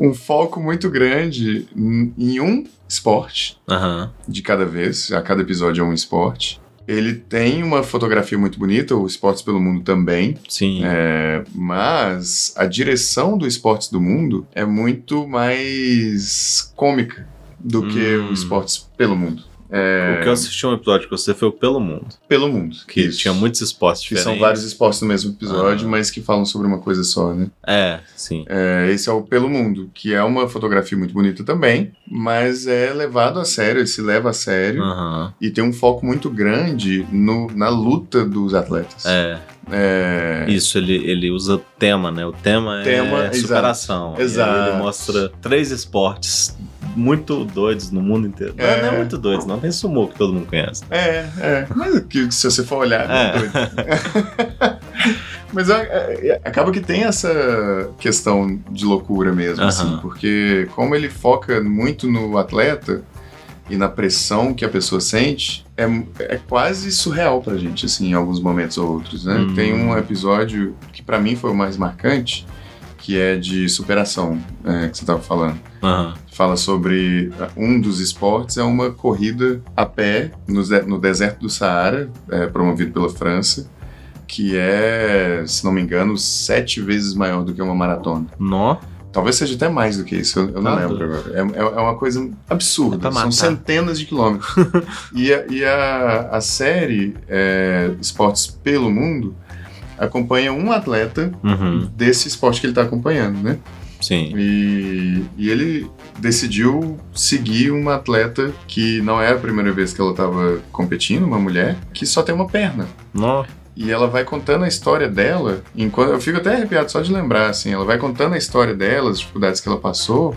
um foco muito grande em um esporte Aham. de cada vez, a cada episódio é um esporte. Ele tem uma fotografia muito bonita, o Esportes pelo Mundo também, Sim. é, mas a direção do Esportes do Mundo é muito mais cômica do que Hum. o Esportes pelo Mundo. É, O que eu assisti um episódio com você foi o Pelo Mundo. pelo mundo. Que Isso. tinha muitos esportes Que diferentes. são vários esportes no mesmo episódio, Ah. mas que falam sobre uma coisa só, né? É, sim. É, esse é o Pelo Mundo, que é uma fotografia muito bonita também, mas é levado a sério, ele se leva a sério e tem um foco muito grande no, na luta dos atletas. É. É, Isso, ele, ele usa tema, né? O tema, Tema, é exato. superação. E aí Exato. ele mostra três esportes muito doidos no mundo inteiro. Não, É. não é muito doidos, não. Tem sumô que todo mundo conhece. É, é. Mas que, se você for olhar, é, É. doido. Mas é, é, acaba que tem essa questão de loucura mesmo, assim, porque como ele foca muito no atleta e na pressão que a pessoa sente, é, é quase surreal pra gente, assim, em alguns momentos ou outros, né? Hum. Tem um episódio que pra mim foi o mais marcante, que é de superação, é, que você tava falando Aham. Fala sobre um dos esportes é uma corrida a pé no, no deserto do Saara, é, promovido pela França, que é, se não me engano, sete vezes maior do que uma maratona. Nó. Talvez seja até mais do que isso, eu, eu não Tá lembro agora. É, é- é uma coisa absurda, são centenas de quilômetros. e a, e a, a série é, Esportes pelo Mundo acompanha um atleta Uhum. desse esporte que ele está acompanhando, né? Sim. E, e ele decidiu seguir uma atleta que não é a primeira vez que ela estava competindo, uma mulher, que só tem uma perna. Nó. E ela vai contando a história dela, enquanto eu fico até arrepiado só de lembrar, assim, ela vai contando a história dela, as dificuldades que ela passou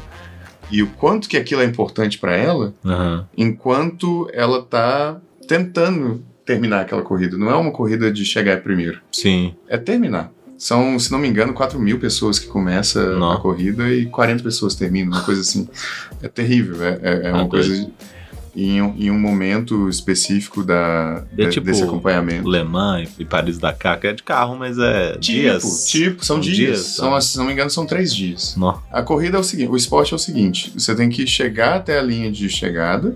e o quanto que aquilo é importante para ela, Aham. enquanto ela tá tentando terminar aquela corrida. Não é uma corrida de chegar primeiro, Sim. é terminar. São, se não me engano, 4 mil pessoas que começa Não. a corrida e 40 pessoas terminam, uma coisa assim. É terrível, é, é- é uma Ah, coisa em, um- em um momento específico da, É de- tipo desse acompanhamento. Le Mans e Paris Dakar, que é de carro, mas é dias. Tipo, são São dias. dias, são, tá. se não me engano, são três dias. Nó. A corrida é o seguinte, o esporte é o seguinte, você tem que chegar até a linha de chegada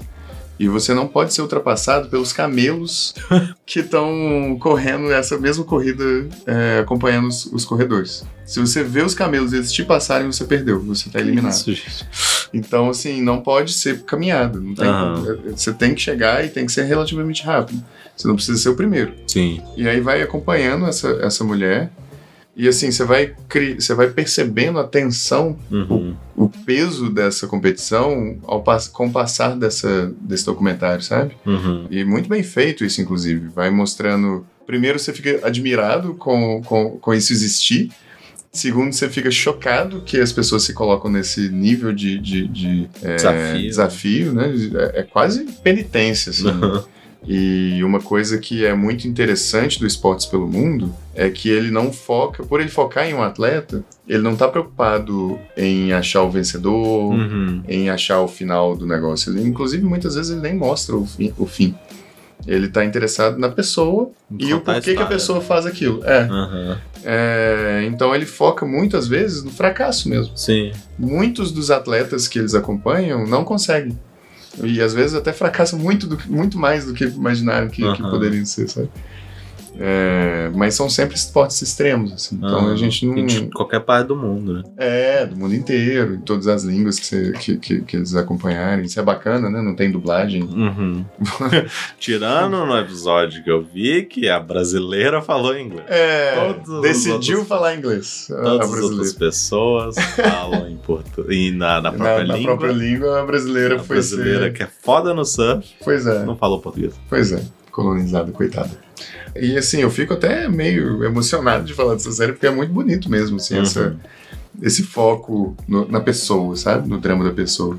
e você não pode ser ultrapassado pelos camelos que estão correndo essa mesma corrida, é, acompanhando os, os corredores. Se você vê os camelos e eles te passarem, você perdeu, você está eliminado. Isso, gente. Então, assim, não pode ser caminhada. Tem Aham. como. Você tem que chegar e tem que ser relativamente rápido. Você não precisa ser o primeiro. Sim. E aí vai acompanhando essa, essa mulher E assim, você vai, você vai percebendo a tensão, Uhum. o peso dessa competição ao pass- com o passar dessa, desse documentário, sabe? Uhum. E muito bem feito isso, inclusive. Vai mostrando. Primeiro, você fica admirado com, com, com isso existir. Segundo, você fica chocado que as pessoas se colocam nesse nível de, de, de, é, Desafio. desafio, né? É, é quase penitência, assim. Uhum. E uma coisa que é muito interessante do Esportes pelo Mundo é que ele não foca, por ele focar em um atleta, ele não tá preocupado em achar o vencedor, Uhum. em achar o final do negócio. Ele, inclusive, muitas vezes ele nem mostra o fim. O fim. Ele tá interessado na pessoa e o Contar a porquê que a pessoa né? faz aquilo. É. Aham. É, então ele foca muitas vezes no fracasso mesmo. Sim. Muitos dos atletas que eles acompanham não conseguem. E às vezes até fracassam muito, do, muito mais do que imaginaram que, que Aham. poderiam ser, sabe? É, mas são sempre esportes extremos, assim. Então a Aham. gente não. De qualquer parte do mundo, né? É, do mundo inteiro, em todas as línguas que, você- que, que, que eles acompanharem. Isso é bacana, né? Não tem dublagem. Uhum. Tirando no episódio que eu vi que a brasileira falou inglês. É, Todos os decidiu outros- falar inglês. a- a Todas as outras pessoas falam em português. E na, na própria na, na língua. própria língua, a brasileira a foi brasileira ser... que é foda no surf, Pois é, não falou português. pois é. Colonizada, coitada. E assim, eu fico até meio emocionado de falar dessa série, porque é muito bonito mesmo, assim, Uhum. essa, esse foco no- na pessoa, sabe? No drama da pessoa.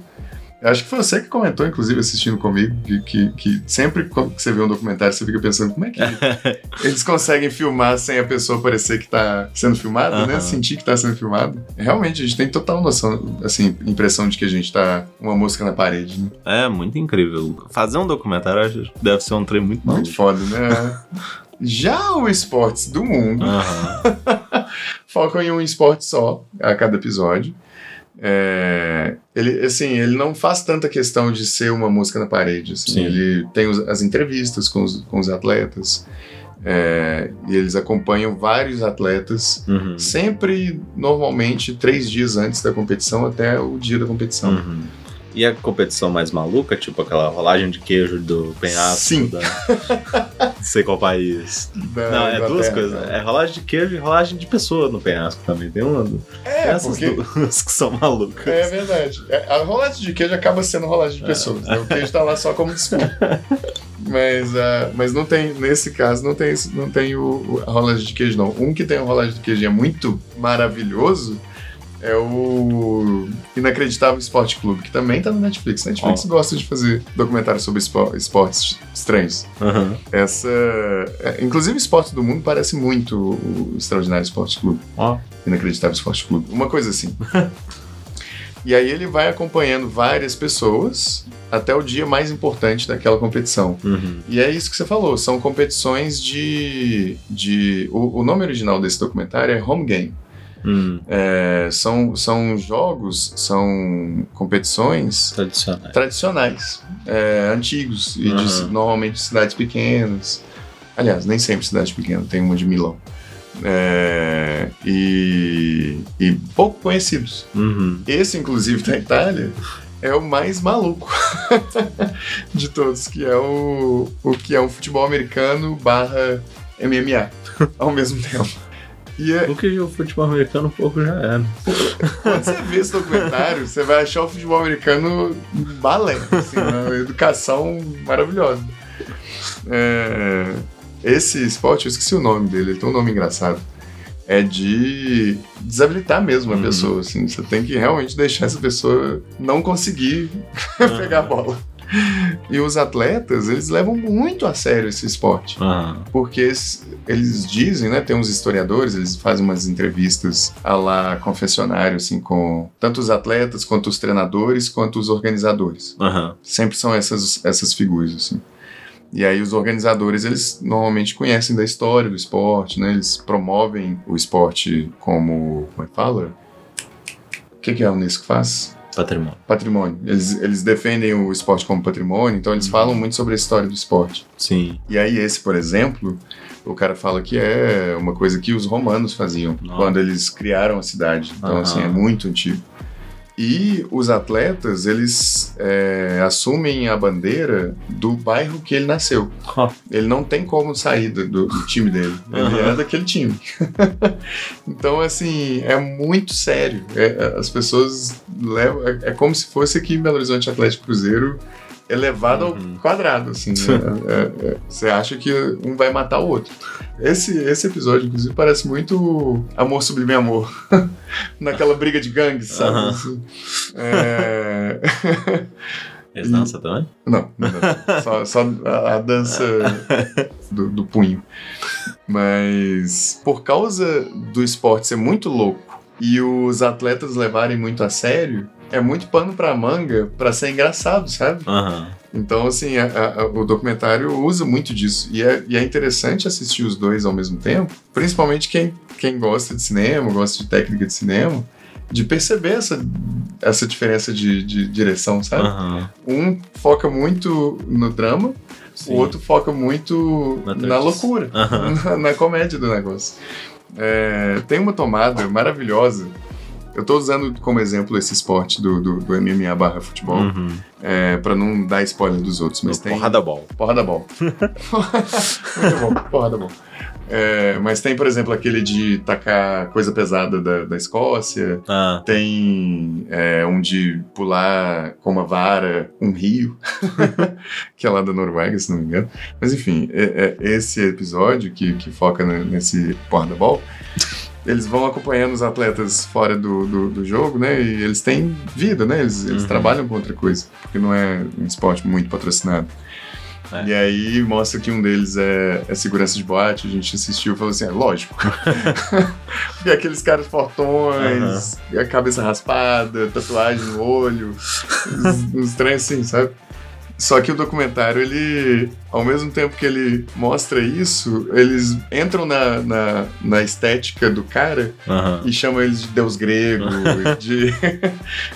Eu acho que foi você que comentou, inclusive, assistindo comigo, que, que, que sempre que você vê um documentário, você fica pensando como é que eles conseguem filmar sem a pessoa parecer que tá sendo filmada, né? Aham. Sentir que tá sendo filmado. Realmente, a gente tem total noção, assim, impressão de que a gente tá uma mosca na parede, né? É muito incrível. Fazer um documentário deve ser um trem muito Muito maluco. foda, né? Já o esportes do mundo Aham. focam em um esporte só a cada episódio. É, ele, assim, ele não faz tanta questão de ser uma música na parede. assim. Sim. Ele tem os- as entrevistas com os, com os atletas é, e eles acompanham vários atletas, Uhum. sempre, normalmente, três dias antes da competição até o dia da competição. Uhum. E a competição mais maluca, tipo aquela rolagem de queijo do penhasco Sim. da. Não sei qual país. Da Não, é duas Inglaterra, coisas. né? É rolagem de queijo e rolagem de pessoa no penhasco também. Tem uma. Tem É, essas porque duas que são malucas. É verdade. É, A rolagem de queijo acaba sendo rolagem de É. pessoas. né? O queijo tá lá só como desculpa. mas, ah, mas não tem, nesse caso, não tem, não tem o, o- a rolagem de queijo, não. Um que tem a rolagem de queijo é muito maravilhoso é o Inacreditável Esporte Clube, que também tá no Netflix. Netflix gosta de fazer documentários sobre espo- esportes estranhos. Aham. Essa. é, inclusive, Esporte do Mundo parece muito o Extraordinário Esporte Clube. Ó. Inacreditável Esporte Clube. Uma coisa assim. e aí ele vai acompanhando várias pessoas até o dia mais importante daquela competição. Uhum. E é isso que você falou, são competições de. de o, o nome original desse documentário é Home Game. Hum. É, são, são jogos, são competições Tradicional. tradicionais, é, antigos, e de, Aham. normalmente de cidades pequenas. Aliás, nem sempre cidade pequena, tem uma de Milão. É, e, e pouco conhecidos. Uhum. Esse, inclusive, da Itália, é o mais maluco de todos, que é o, o que é um futebol americano barra MMA ao mesmo tempo. E é- O que o futebol americano um pouco já era. quando você vê esse documentário, você vai achar o futebol americano balé, assim, uma educação maravilhosa. É, esse esporte, eu esqueci o nome dele, ele tem um nome engraçado. É de desabilitar mesmo a Uhum. pessoa, assim. Você tem que realmente deixar essa pessoa não conseguir pegar a bola. E os atletas, eles levam muito a sério esse esporte Aham. porque es- eles dizem, né, tem uns historiadores, eles fazem umas entrevistas a lá confessionário, assim, com tanto os atletas, quanto os treinadores, quanto os organizadores. Aham. Sempre são essas, essas figuras, assim. E aí os organizadores, eles normalmente conhecem da história do esporte, né, eles promovem o esporte como, como é que fala? O que, que é o Unesco faz? Patrimônio. Patrimônio. Eles, eles defendem o esporte como patrimônio, então eles Uhum. falam muito sobre a história do esporte. Sim. E aí esse, por exemplo, o cara fala que é uma coisa que os romanos faziam Nossa. quando eles criaram a cidade. Então, assim, é muito antigo. E os atletas, eles é, assumem a bandeira do bairro que ele nasceu. Ele não tem como sair do, do- time dele. Ele Aham. é daquele time. então, assim, é muito sério. É- as pessoas levam. É, é como se fosse aqui em Belo Horizonte Atlético Cruzeiro elevado Uhum. ao quadrado, assim. É- é- é- Você acha que um vai matar o outro. Esse, esse episódio, inclusive, parece muito Amor Sublime Amor. Naquela briga de gangues, sabe? Aham. Assim. É... Eles dançam também? Não, não dá. só, só a, a dança do, do punho. Mas por causa do esporte ser muito louco e os atletas levarem muito a sério, é muito pano pra manga pra ser engraçado, sabe? Aham. Então, assim, a- a- o documentário usa muito disso. E é, e é interessante assistir os dois ao mesmo tempo, principalmente quem, quem gosta de cinema, gosta de técnica de cinema, de perceber essa, essa diferença de, de direção, sabe? Aham. Um foca muito no drama, Sim. o outro foca muito Na na, loucura, Aham. na, na comédia do negócio. É, tem uma tomada maravilhosa. Eu tô usando como exemplo esse esporte do, do, do MMA barra futebol, Uhum. é, para não dar spoiler dos outros, mas No tem. Porrada bol. Porrada bom. Muito bom, porrada bom. É, mas tem, por exemplo, aquele de tacar coisa pesada da, da Escócia. Ah, Tem é, um de pular com uma vara um rio, que é lá da Noruega, se não me engano. Mas enfim, é- é esse episódio que, que foca ne- nesse porrada ball, eles vão acompanhando os atletas fora do, do, do jogo, né? E eles têm vida, né? Eles, eles Uhum. trabalham com outra coisa, porque não é um esporte muito patrocinado. É. E aí mostra que um deles é, é segurança de boate, a gente assistiu e falou assim, é lógico. e aqueles caras fortões, a cabeça raspada, tatuagem no olho, uns, uns trem assim, sabe? Só que o documentário, ele, ao mesmo tempo que ele mostra isso, eles entram na, na, na estética do cara aham. e chamam eles de deus grego, de,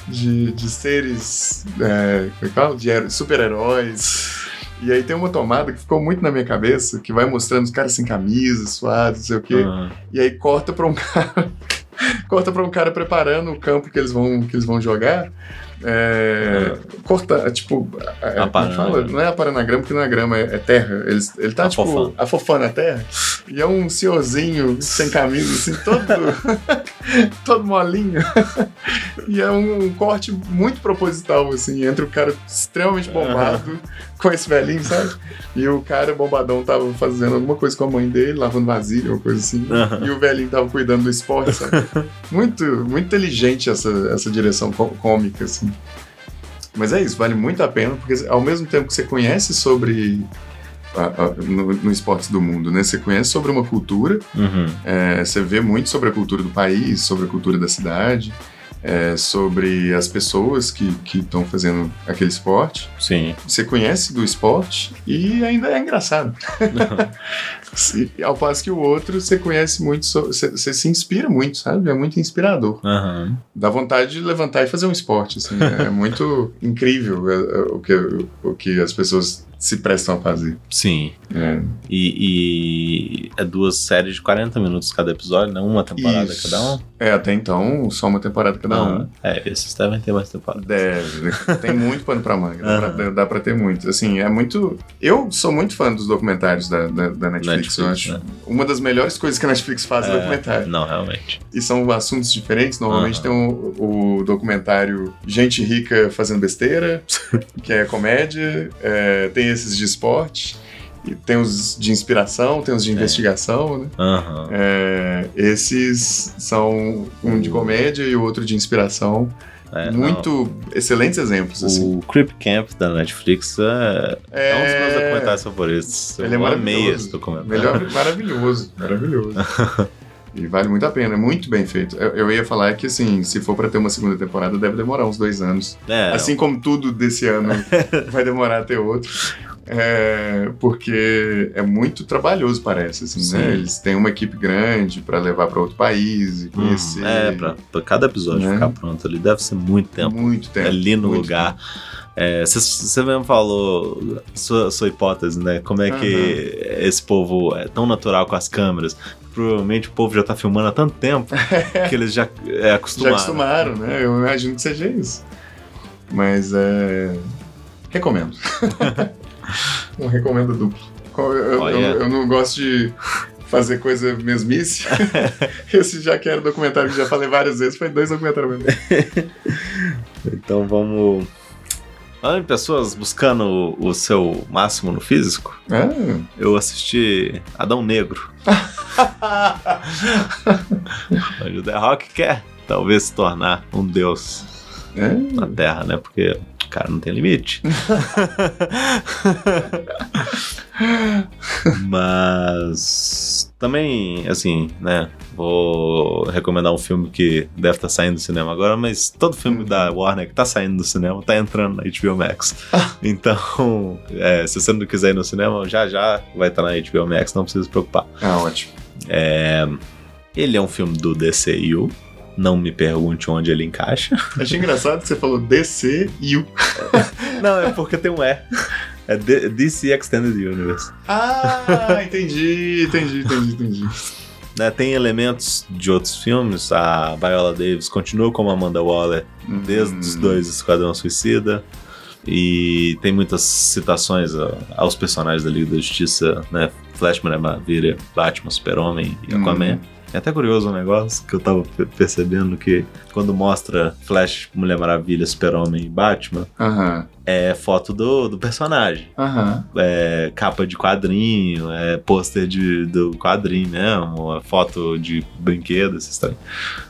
de, de seres, é, como é que fala? De super-heróis. E aí tem uma tomada que ficou muito na minha cabeça, que vai mostrando os caras sem camisa, suados, não sei o quê. aham. E aí corta pra um cara. corta pra um cara preparando o campo que eles vão, que eles vão jogar. É, corta, tipo, é, Aparando. fala? Não é aparando a grama, porque não é grama, é, é terra. Eles, ele tá, Afofando. tipo, afofando a terra. E é um senhorzinho sem camisa, assim, todo, todo molinho. e é um, um corte muito proposital, assim, entre o cara extremamente bombado com esse velhinho, sabe? E o cara bombadão tava fazendo alguma coisa com a mãe dele, lavando vasilha, ou coisa assim. E o velhinho tava cuidando do esporte, sabe? muito, muito inteligente essa, essa direção cômica, assim. Mas é isso, vale muito a pena, porque ao mesmo tempo que você conhece sobre. a- a- no, no esportes do mundo, né? Você conhece sobre uma cultura, Uhum. é, você vê muito sobre a cultura do país, sobre a cultura da cidade, é, sobre as pessoas que estão fazendo aquele esporte. Sim. Você conhece do esporte e ainda é engraçado. Ao passo que o outro você conhece muito, você, você se inspira muito, sabe? É muito inspirador. Aham. Dá vontade de levantar e fazer um esporte, assim. É, é muito incrível é, é, o, que, o que as pessoas se prestam a fazer. Sim. É, E, e é duas séries de 40 minutos cada episódio, né? Uma temporada Isso. cada um. É, até então, só uma temporada cada um. Ah, É, esses devem ter mais temporada. Deve, tem muito pano pra manga, dá, Aham. pra, dá pra ter muito. Assim, é muito. Eu sou muito fã dos documentários da, da, da Netflix. eu Netflix, acho né? uma das melhores coisas que a Netflix faz é, É, documentário. Não, realmente. E são assuntos diferentes. Normalmente Aham. tem o, o documentário Gente Rica Fazendo Besteira, que é comédia. é, tem esses de esporte. Tem os de inspiração, tem os de investigação, né? Aham. É, esses são um de comédia e o outro de inspiração. É, Muito excelentes exemplos, não. assim. O Creep Camp da Netflix é, é um dos meus documentários favoritos. Eu Ele é amei maravilhoso. esse documentário. Melhor, maravilhoso, maravilhoso. E vale muito a pena, é muito bem feito. Eu, eu ia falar que, assim, se for pra ter uma segunda temporada, deve demorar uns dois anos. É, Assim como tudo desse ano vai demorar a ter outro. É, porque é muito trabalhoso, parece, assim, Sim. né? Eles têm uma equipe grande pra levar pra outro país e hum, conhecer. é pra, pra cada episódio né? ficar pronto ali deve ser muito tempo. Muito tempo. ali no lugar. Você mesmo falou sua, sua hipótese, né? Como é que esse povo é tão natural com as câmeras? Provavelmente o povo já tá filmando há tanto tempo que eles já é, acostumaram. Já acostumaram, né? Eu imagino que seja isso. Mas é. Recomendo. um recomendo duplo. Eu, eu, eu, eu não gosto de fazer coisa mesmice. Esse já que era documentário que já falei várias vezes, foi dois documentários mesmo. então vamos. Falando em pessoas buscando o, seu máximo no físico, Ah, eu assisti Adão Negro. onde o The Rock quer talvez se tornar um deus é? na Terra, né? Porque cara não tem limite. Mas também, assim, né? Vou recomendar um filme que deve estar saindo do cinema agora, mas todo filme da Warner que tá saindo do cinema tá entrando na HBO Max. Então, é, se você não quiser ir no cinema, já já vai estar na HBO Max, não precisa se preocupar. Ah, ótimo. É, ele é um filme do DCU. Não me pergunte onde ele encaixa. Achei engraçado que você falou DC e U. Não, é porque tem um E. É DC Extended Universe. Ah, entendi, entendi, entendi, entendi. Né, tem elementos de outros filmes. A Viola Davis continua como Amanda Waller desde os Hum. dois Esquadrão Suicida. E tem muitas citações aos personagens da Liga da Justiça, né? Flash, Mulher Maravilha, Batman, Super-Homem e Aquaman. É até curioso um negócio que eu tava pe- percebendo que quando mostra Flash, Mulher Maravilha, Super-Homem e Batman, Aham, é foto do, do personagem. aham. É capa de quadrinho, é pôster do quadrinho mesmo, é foto de brinquedo, esses trem.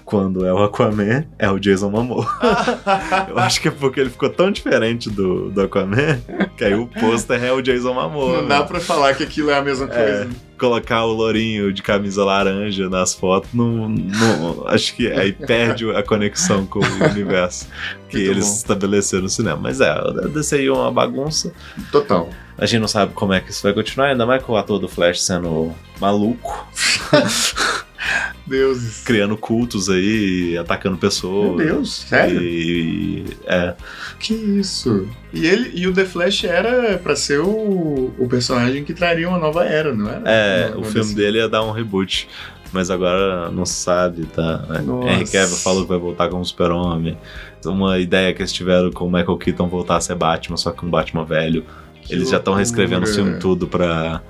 Quando é o Aquaman, é o Jason Momoa. Eu acho que é porque ele ficou tão diferente do, do Aquaman, que aí o pôster é o Jason Momoa. Não dá né? pra falar que aquilo é a mesma É. coisa. Colocar o lourinho de camisa laranja nas fotos, não, não- acho que aí perde a conexão com o universo que Muito eles bom. estabeleceram no cinema. Mas é, o DCI é uma bagunça. Total. A gente não sabe como é que isso vai continuar, ainda mais com o ator do Flash sendo maluco, Deuses. criando cultos aí, atacando pessoas. Meu Deus, sério? E, é, Que isso? E ele e o The Flash era pra ser o, o personagem que traria uma nova era, não era? é, Uma- o filme desse- dele ia dar um reboot, mas agora não se sabe, tá? Nossa. Henry Cavill falou que vai voltar como super-homem. Uma ideia que eles tiveram com o Michael Keaton voltar a ser Batman, só que um Batman velho. Que Eles já estão reescrevendo o filme tudo pra...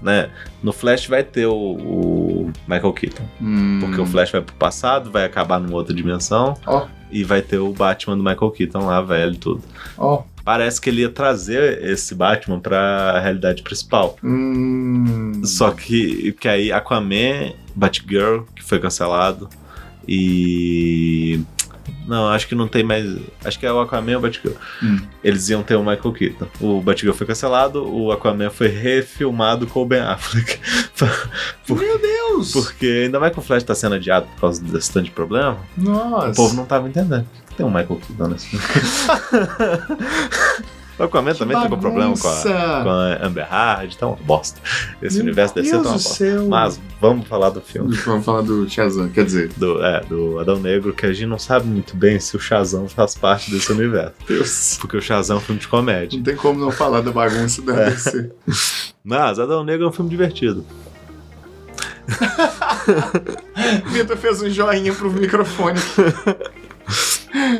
Né? No Flash vai ter o, o Michael Keaton. Hum. Porque o Flash vai pro passado, vai acabar numa outra dimensão. Ó. E vai ter o Batman do Michael Keaton lá, velho, e tudo. Ó. Parece que ele ia trazer esse Batman pra realidade principal. Hum. Só que, que aí Aquaman, Batgirl, que foi cancelado. E. Não, acho que não tem mais. Acho que é o Aquaman e o Batgirl. Hum. Eles iam ter o Michael Keaton. O Batgirl foi cancelado, o Aquaman foi refilmado com o Ben Affleck. Por- Meu Deus! Porque ainda mais que o Flash tá sendo adiado por causa desse tanto de problema, Nossa. o povo não tava entendendo. Tem um Michael Keaton nesse filme. o Aquaman também tem com problema com a, bagunça! com a Amber Heard, então uma bosta. Esse Meu universo desse tá uma bosta. céu. Mas vamos falar do filme. Vamos falar do Shazam, quer dizer, Do, é, do Adão Negro, que a gente não sabe muito bem se o Shazam faz parte desse universo. Deus. Porque o Shazam é um filme de comédia. Não tem como não falar da bagunça da É. DC. Mas Adão Negro é um filme divertido. Vitor fez um joinha pro microfone.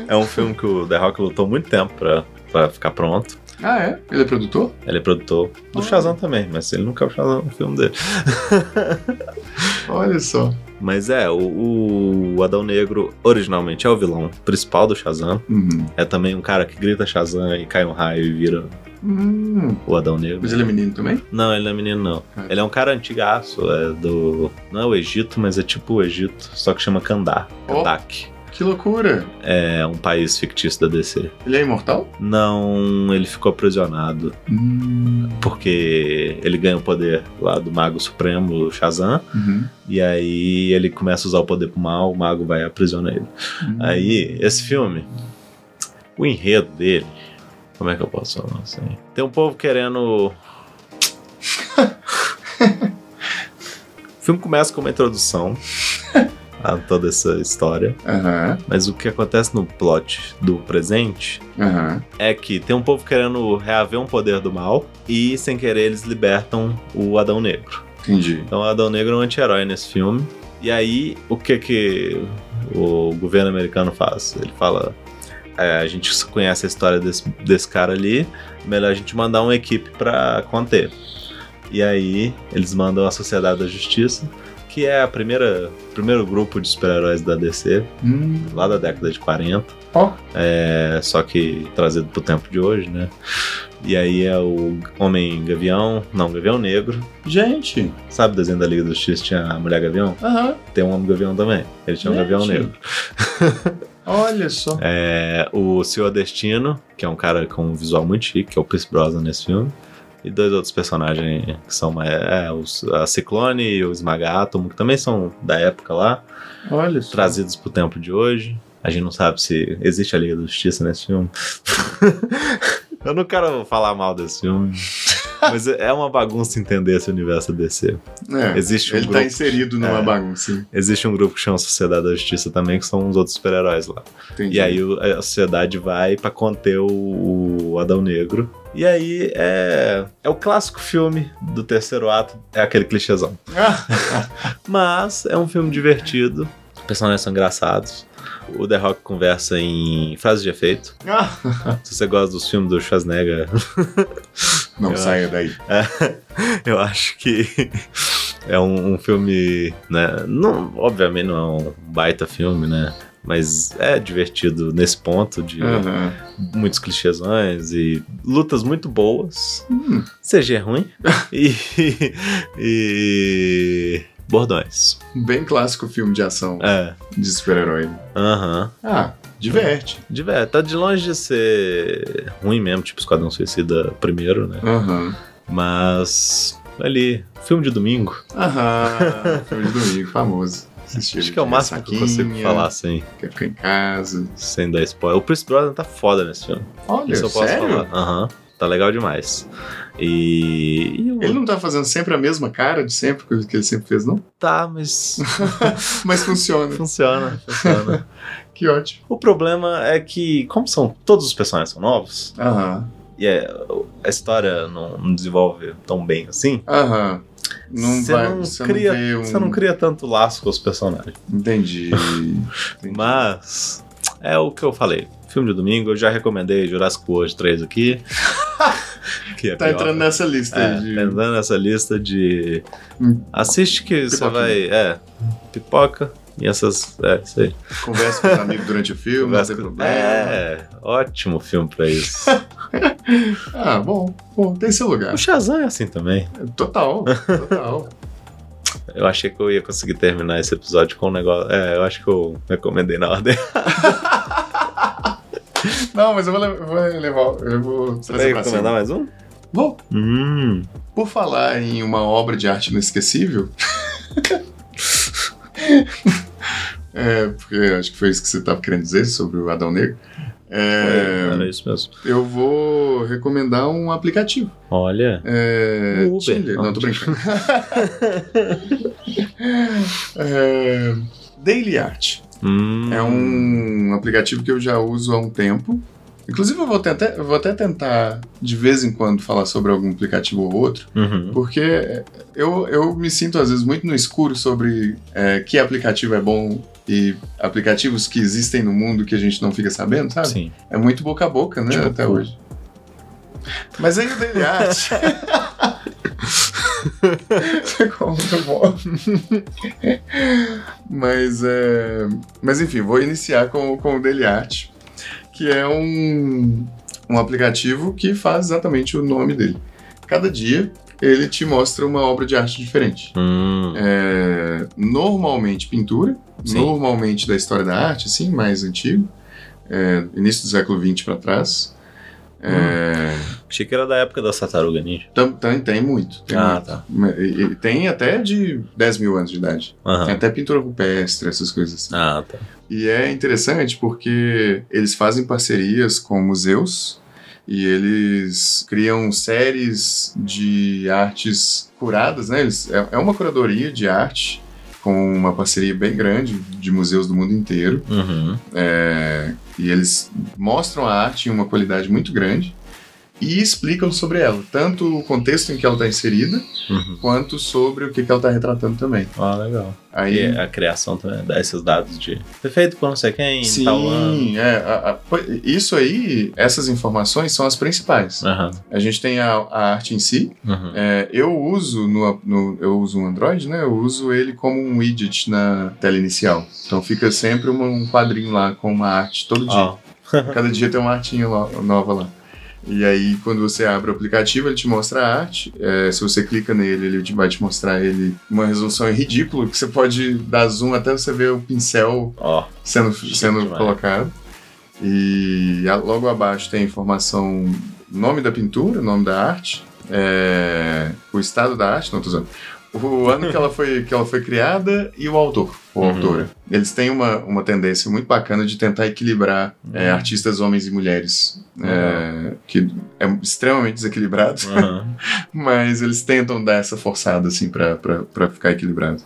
É um filme que o The Rock lutou muito tempo pra, pra ficar pronto. Ah, é? Ele é produtor? Ele é produtor do Ah. Shazam também, mas ele nunca é o Shazam no filme dele. Olha só. Mas é, o, o Adão Negro originalmente é o vilão principal do Shazam. Uhum. É também um cara que grita Shazam e cai um raio e vira Hum. o Adão Negro. Mas ele é menino também? Não, ele não é menino, não. É. Ele é um cara antigaço, é do. Não é o Egito, mas é tipo o Egito, só que chama Kandar. Ó. Kandak. Que loucura. É um país fictício da DC. Ele é imortal? Não, ele ficou aprisionado Hum. porque ele ganha o poder lá do Mago Supremo, Shazam, Uhum. e aí ele começa a usar o poder pro mal, o mago vai e aprisiona ele. Hum. Aí, esse filme, o enredo dele, como é que eu posso falar assim? Tem um povo querendo. o filme começa com uma introdução a toda essa história. Aham, Mas o que acontece no plot do presente aham. é que tem um povo querendo reaver um poder do mal e, sem querer, eles libertam o Adão Negro. Entendi. Então, o Adão Negro é um anti-herói nesse filme. E aí, o que que o governo americano faz? Ele fala: "É, a gente conhece a história desse, desse cara ali, melhor a gente mandar uma equipe pra conter. E aí, eles mandam a Sociedade da Justiça, que é a primeira primeiro grupo de super-heróis da DC, Hum, lá da década de 40. Ó. É, só que trazido pro tempo de hoje, né? E aí é o Homem Gavião, não, Gavião Negro. gente. Sabe o desenho da Liga da Justiça? Tinha a Mulher Gavião? Aham. Tem um Homem Gavião também. Ele tinha um Gente. Gavião Negro. Olha só. É, o Senhor Destino, que é um cara com um visual muito chique, que é o Pierce Brosnan nesse filme. E dois outros personagens que são mais- é, os- a Ciclone e o Esmaga Átomo, que também são da época lá. Olha só. trazidos pro tempo de hoje. A gente não sabe se existe a Liga da Justiça nesse filme. Eu não quero falar mal desse filme. Mas é uma bagunça entender esse universo DC. É, Existe um Ele tá grupo- inserido numa É. bagunça. Existe um grupo que chama Sociedade da Justiça também, que são os outros super-heróis lá. Entendi. E aí a sociedade vai pra conter o, o Adão Negro. E aí é, é o clássico filme do terceiro ato, é aquele clichêzão. Mas é um filme divertido, os personagens são engraçados. O The Rock conversa em frases de efeito. Se você gosta dos filmes do Schwarzenegger, Não saia daí. eu acho que é um, um filme, né? Não, obviamente não é um baita filme, né? Mas é divertido nesse ponto de Aham. muitos clichêsões e lutas muito boas. Hum, CG ruim. e, e bordões. bem clássico filme de ação É. de super-herói. Aham. Ah, diverte. De Tá de longe de ser ruim mesmo, tipo Esquadrão Suicida primeiro, né? Aham. Mas. Ali, filme de domingo. Aham. filme de domingo, famoso. Assistir Acho que é o máximo que eu consigo falar sem, Quer ficar em casa. sem dar spoiler. O Chris Brosnan tá foda nesse filme. Olha, Isso eu posso sério? falar. Aham. Tá legal demais. E. e Ele não tá fazendo sempre a mesma cara de sempre, que ele sempre fez, não? Tá, mas. Mas funciona. funciona, funciona. Que ótimo. O problema é que, como são todos os personagens são novos, Aham. e é- a história não, não desenvolve tão bem assim, Aham. Não você vai. não, você cria, não um... você não cria tanto laço com os personagens. Entendi. Entendi. Mas é o que eu falei. Filme de domingo, eu já recomendei Jurassic World 3 aqui. que é Tá pior. entrando nessa lista É, de. tá entrando nessa lista de. Hum. Assiste que você Pipoquinha. vai. É, pipoca e essas. É, isso aí. Conversa com os amigos durante o filme, não tem problema. É, ótimo filme pra isso. Ah, bom, bom, tem seu lugar. o Shazam é assim também. Total, total. Eu achei que eu ia conseguir terminar esse episódio com um negócio. É, eu acho que eu recomendei na ordem. Não, mas eu vou, eu vou levar, eu vou Você trazer vai recomendar mais um? Vou. Hum. Por falar em uma obra de arte inesquecível. É, porque acho que foi isso que você estava querendo dizer sobre o Adão Negro. É, Era isso mesmo. eu vou recomendar um aplicativo. Olha. É, O Uber. Tinder. Não, tô brincando. é, Daily Art. Hum. É um aplicativo que eu já uso há um tempo. Inclusive, eu vou, até, eu vou até tentar, de vez em quando, falar sobre algum aplicativo ou outro, Uhum. porque eu, eu me sinto, às vezes, muito no escuro sobre é, que aplicativo é bom e aplicativos que existem no mundo que a gente não fica sabendo, sabe? Sim. É muito boca a boca, né, Tipo, até cu. hoje. Mas aí o Daily Art... Ficou muito bom. mas, é... Mas enfim, vou iniciar com, com o Daily Art, que é um, um aplicativo que faz exatamente o nome dele. Cada dia ele te mostra uma obra de arte diferente. Hum. É, normalmente pintura, Sim. normalmente da história da arte, assim, mais antigo, é, início do século XX para trás. É, Achei que era da época da Tartaruga Ninja. tam- tam- tem muito. Tem, Ah, muito. tá. E- tem até de 10 mil anos de idade. Tem Aham. até pintura rupestre, essas coisas assim. Ah, tá. E é interessante porque eles fazem parcerias com museus e eles criam séries de artes curadas, né? Eles, é, é uma curadoria de arte com uma parceria bem grande de museus do mundo inteiro. Uhum. É, e eles mostram a arte em uma qualidade muito grande e explicam sobre ela, tanto o contexto em que ela está inserida, Uhum. quanto sobre o que, que ela está retratando também. Ah, legal. Aí, E a criação também dá esses dados de. Foi feito por não sei quem, em tal ano. sim, é, a- a- isso aí, essas informações são as principais. Aham. A gente tem a, a arte em si. Uhum. É, eu uso no, no- eu uso um Android, né? Eu uso ele como um widget na tela inicial. Então fica sempre um quadrinho lá com uma arte todo dia. Ó, Cada dia tem uma artinha nova lá. E aí, quando você abre o aplicativo, ele te mostra a arte. É, se você clica nele, ele vai te mostrar ele uma resolução ridícula, que você pode dar zoom até você ver o pincel ó. sendo, sendo demais. colocado. E logo abaixo tem a informação, nome da pintura, nome da arte, é, o estado da arte, não tô usando. O ano que ela foi, que ela foi criada e o autor, ou Uhum. autora. Eles têm uma, uma tendência muito bacana de tentar equilibrar é, Uhum. artistas homens e mulheres, é, que é extremamente desequilibrado, Aham. mas eles tentam dar essa forçada assim pra ficar equilibrado.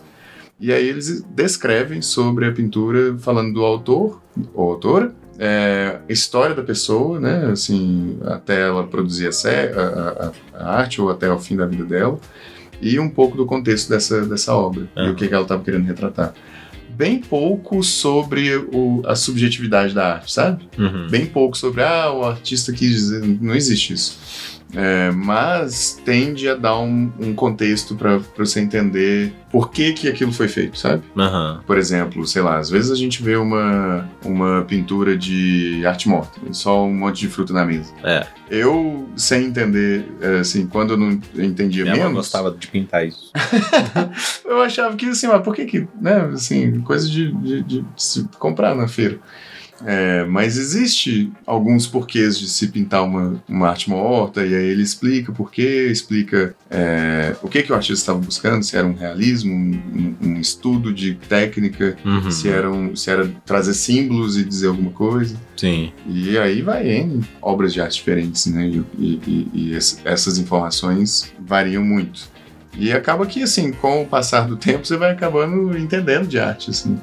E aí eles descrevem sobre a pintura, falando do autor ou autora, é, história da pessoa, né? Assim, até ela produzir a, a- a- a arte ou até o fim da vida dela, e um pouco do contexto dessa, dessa obra e Aham. o que, que ela estava querendo retratar. Bem pouco sobre o- a subjetividade da arte, sabe? Uhum. bem pouco sobre ah, o artista quis dizer. Não existe isso. É, mas tende a dar um, um contexto para você entender por que, que aquilo foi feito, sabe? Aham. Por exemplo, sei lá, às vezes a gente vê uma, uma pintura de arte morta, só um monte de fruta na mesa. É. Eu, sem entender, é, assim, quando eu não entendia Minha menos, gostava de pintar isso. eu achava que, assim, mas por que que, né, assim, coisa de, de, de se comprar na feira. É, mas existe alguns porquês de se pintar uma, uma arte morta, e aí ele explica por quê, explica é, o que, que o artista estava buscando, se era um realismo, um, um- estudo de técnica, Uhum. se, era um- se era trazer símbolos e dizer alguma coisa. Sim. E aí vai em obras de arte diferentes, né? E, e- e- ess- essas informações variam muito. E acaba que, assim, com o passar do tempo, você vai acabando entendendo de arte, assim.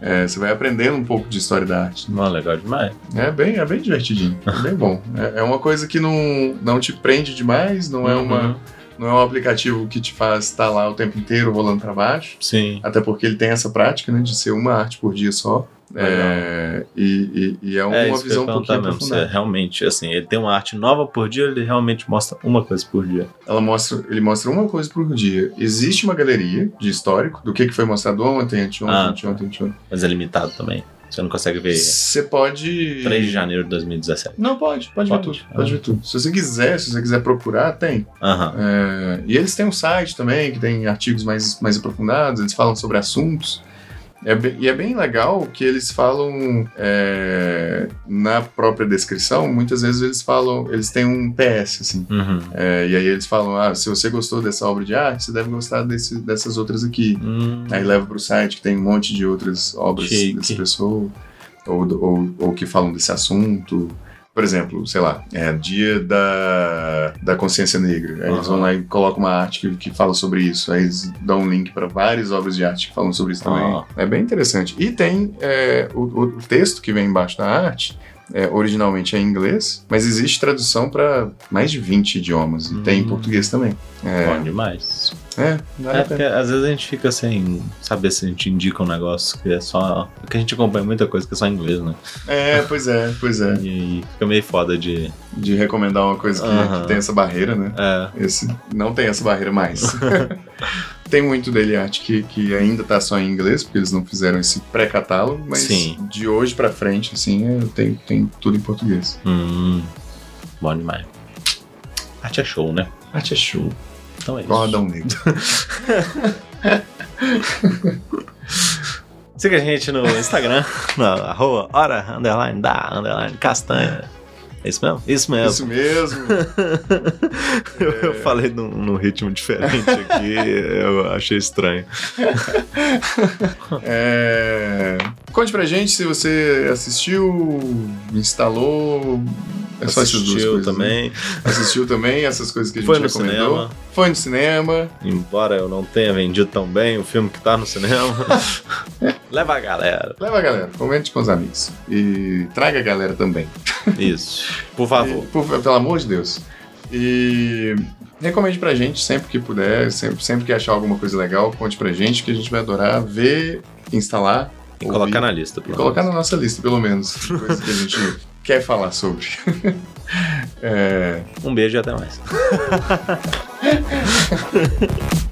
É, você vai aprendendo um pouco de história da arte. Não, legal demais. É bem, é bem divertidinho, é bem bom. É, é uma coisa que não, não te prende demais, não é, Uhum. uma, não é um aplicativo que te faz estar lá o tempo inteiro rolando para baixo. Sim. Até porque ele tem essa prática, né, de ser uma arte por dia só. É, e, e- e é uma é que eu visão um pouquinho mesmo. Aprofundada. realmente, assim, ele tem uma arte nova por dia, ele realmente mostra uma coisa por dia. Ela mostra, ele mostra uma coisa por dia. Existe uma galeria de histórico do que, que foi mostrado ontem, anteontem, Ah, anteontem, anteontem. Mas é limitado também. Você não consegue ver Você pode. 3 de janeiro de 2017. Não, pode, pode, ver Pode? tudo. Pode Ah. ver tudo. Se você quiser, se você quiser procurar, tem. Aham. É, e eles têm um site também que tem artigos mais, mais aprofundados, eles falam sobre assuntos. É bem- e é bem legal que eles falam é, na própria descrição, muitas vezes eles falam, eles têm um PS, assim. Uhum. É, e aí eles falam, ah, se você gostou dessa obra de arte, você deve gostar desse- dessas outras aqui. Hum. Aí leva pro site que tem um monte de outras obras Chique. dessa pessoa, ou, ou, ou que falam desse assunto. Por exemplo, sei lá, é dia da, da consciência negra. Aí eles vão lá e colocam uma arte que, que fala sobre isso. Aí eles dão um link para várias obras de arte que falam sobre isso também. Ah. É bem interessante. E tem é, o, o texto que vem embaixo da arte. É, originalmente é em inglês, mas existe tradução para mais de 20 idiomas. E tem em Hum. português também. É, Bom demais. é, vale É porque às vezes a gente fica sem saber se a gente indica um negócio que é só. Porque a gente acompanha muita coisa que é só em inglês, né? É, pois é, pois é. E aí fica meio foda de. de recomendar uma coisa que, Aham. que tem essa barreira, né? É. Esse não tem essa barreira mais. tem muito dele arte que, que ainda tá só em inglês, porque eles não fizeram esse pré-catálogo, mas Sim. de hoje pra frente, assim, é, tem, tem tudo em português. Hum. Bom demais. Arte é show, né? Arte é show. Então é isso. Adão Negro. Siga a gente no Instagram, no arroba hora, underline, da, underline, castanha. É isso mesmo? Isso mesmo. Isso mesmo. eu, eu falei num, num ritmo diferente aqui, eu achei estranho. É... Conte pra gente se você assistiu, instalou. É só essas duas Assistiu coisas. né? também. Assistiu também essas coisas que a gente Foi no recomendou. cinema. Foi fã de cinema. Embora eu não tenha vendido tão bem o filme que tá no cinema. Leva a galera. Leva a galera, comente com os amigos. E traga a galera também. Isso. Por favor. E, por- pelo amor de Deus. E recomende pra gente sempre que puder, sempre, sempre que achar alguma coisa legal, conte pra gente que a gente vai adorar ver, instalar. E ouvir, colocar na lista. e pelo colocar menos. na nossa lista, pelo menos. Coisas que a gente quer falar sobre. É, Um beijo e até mais.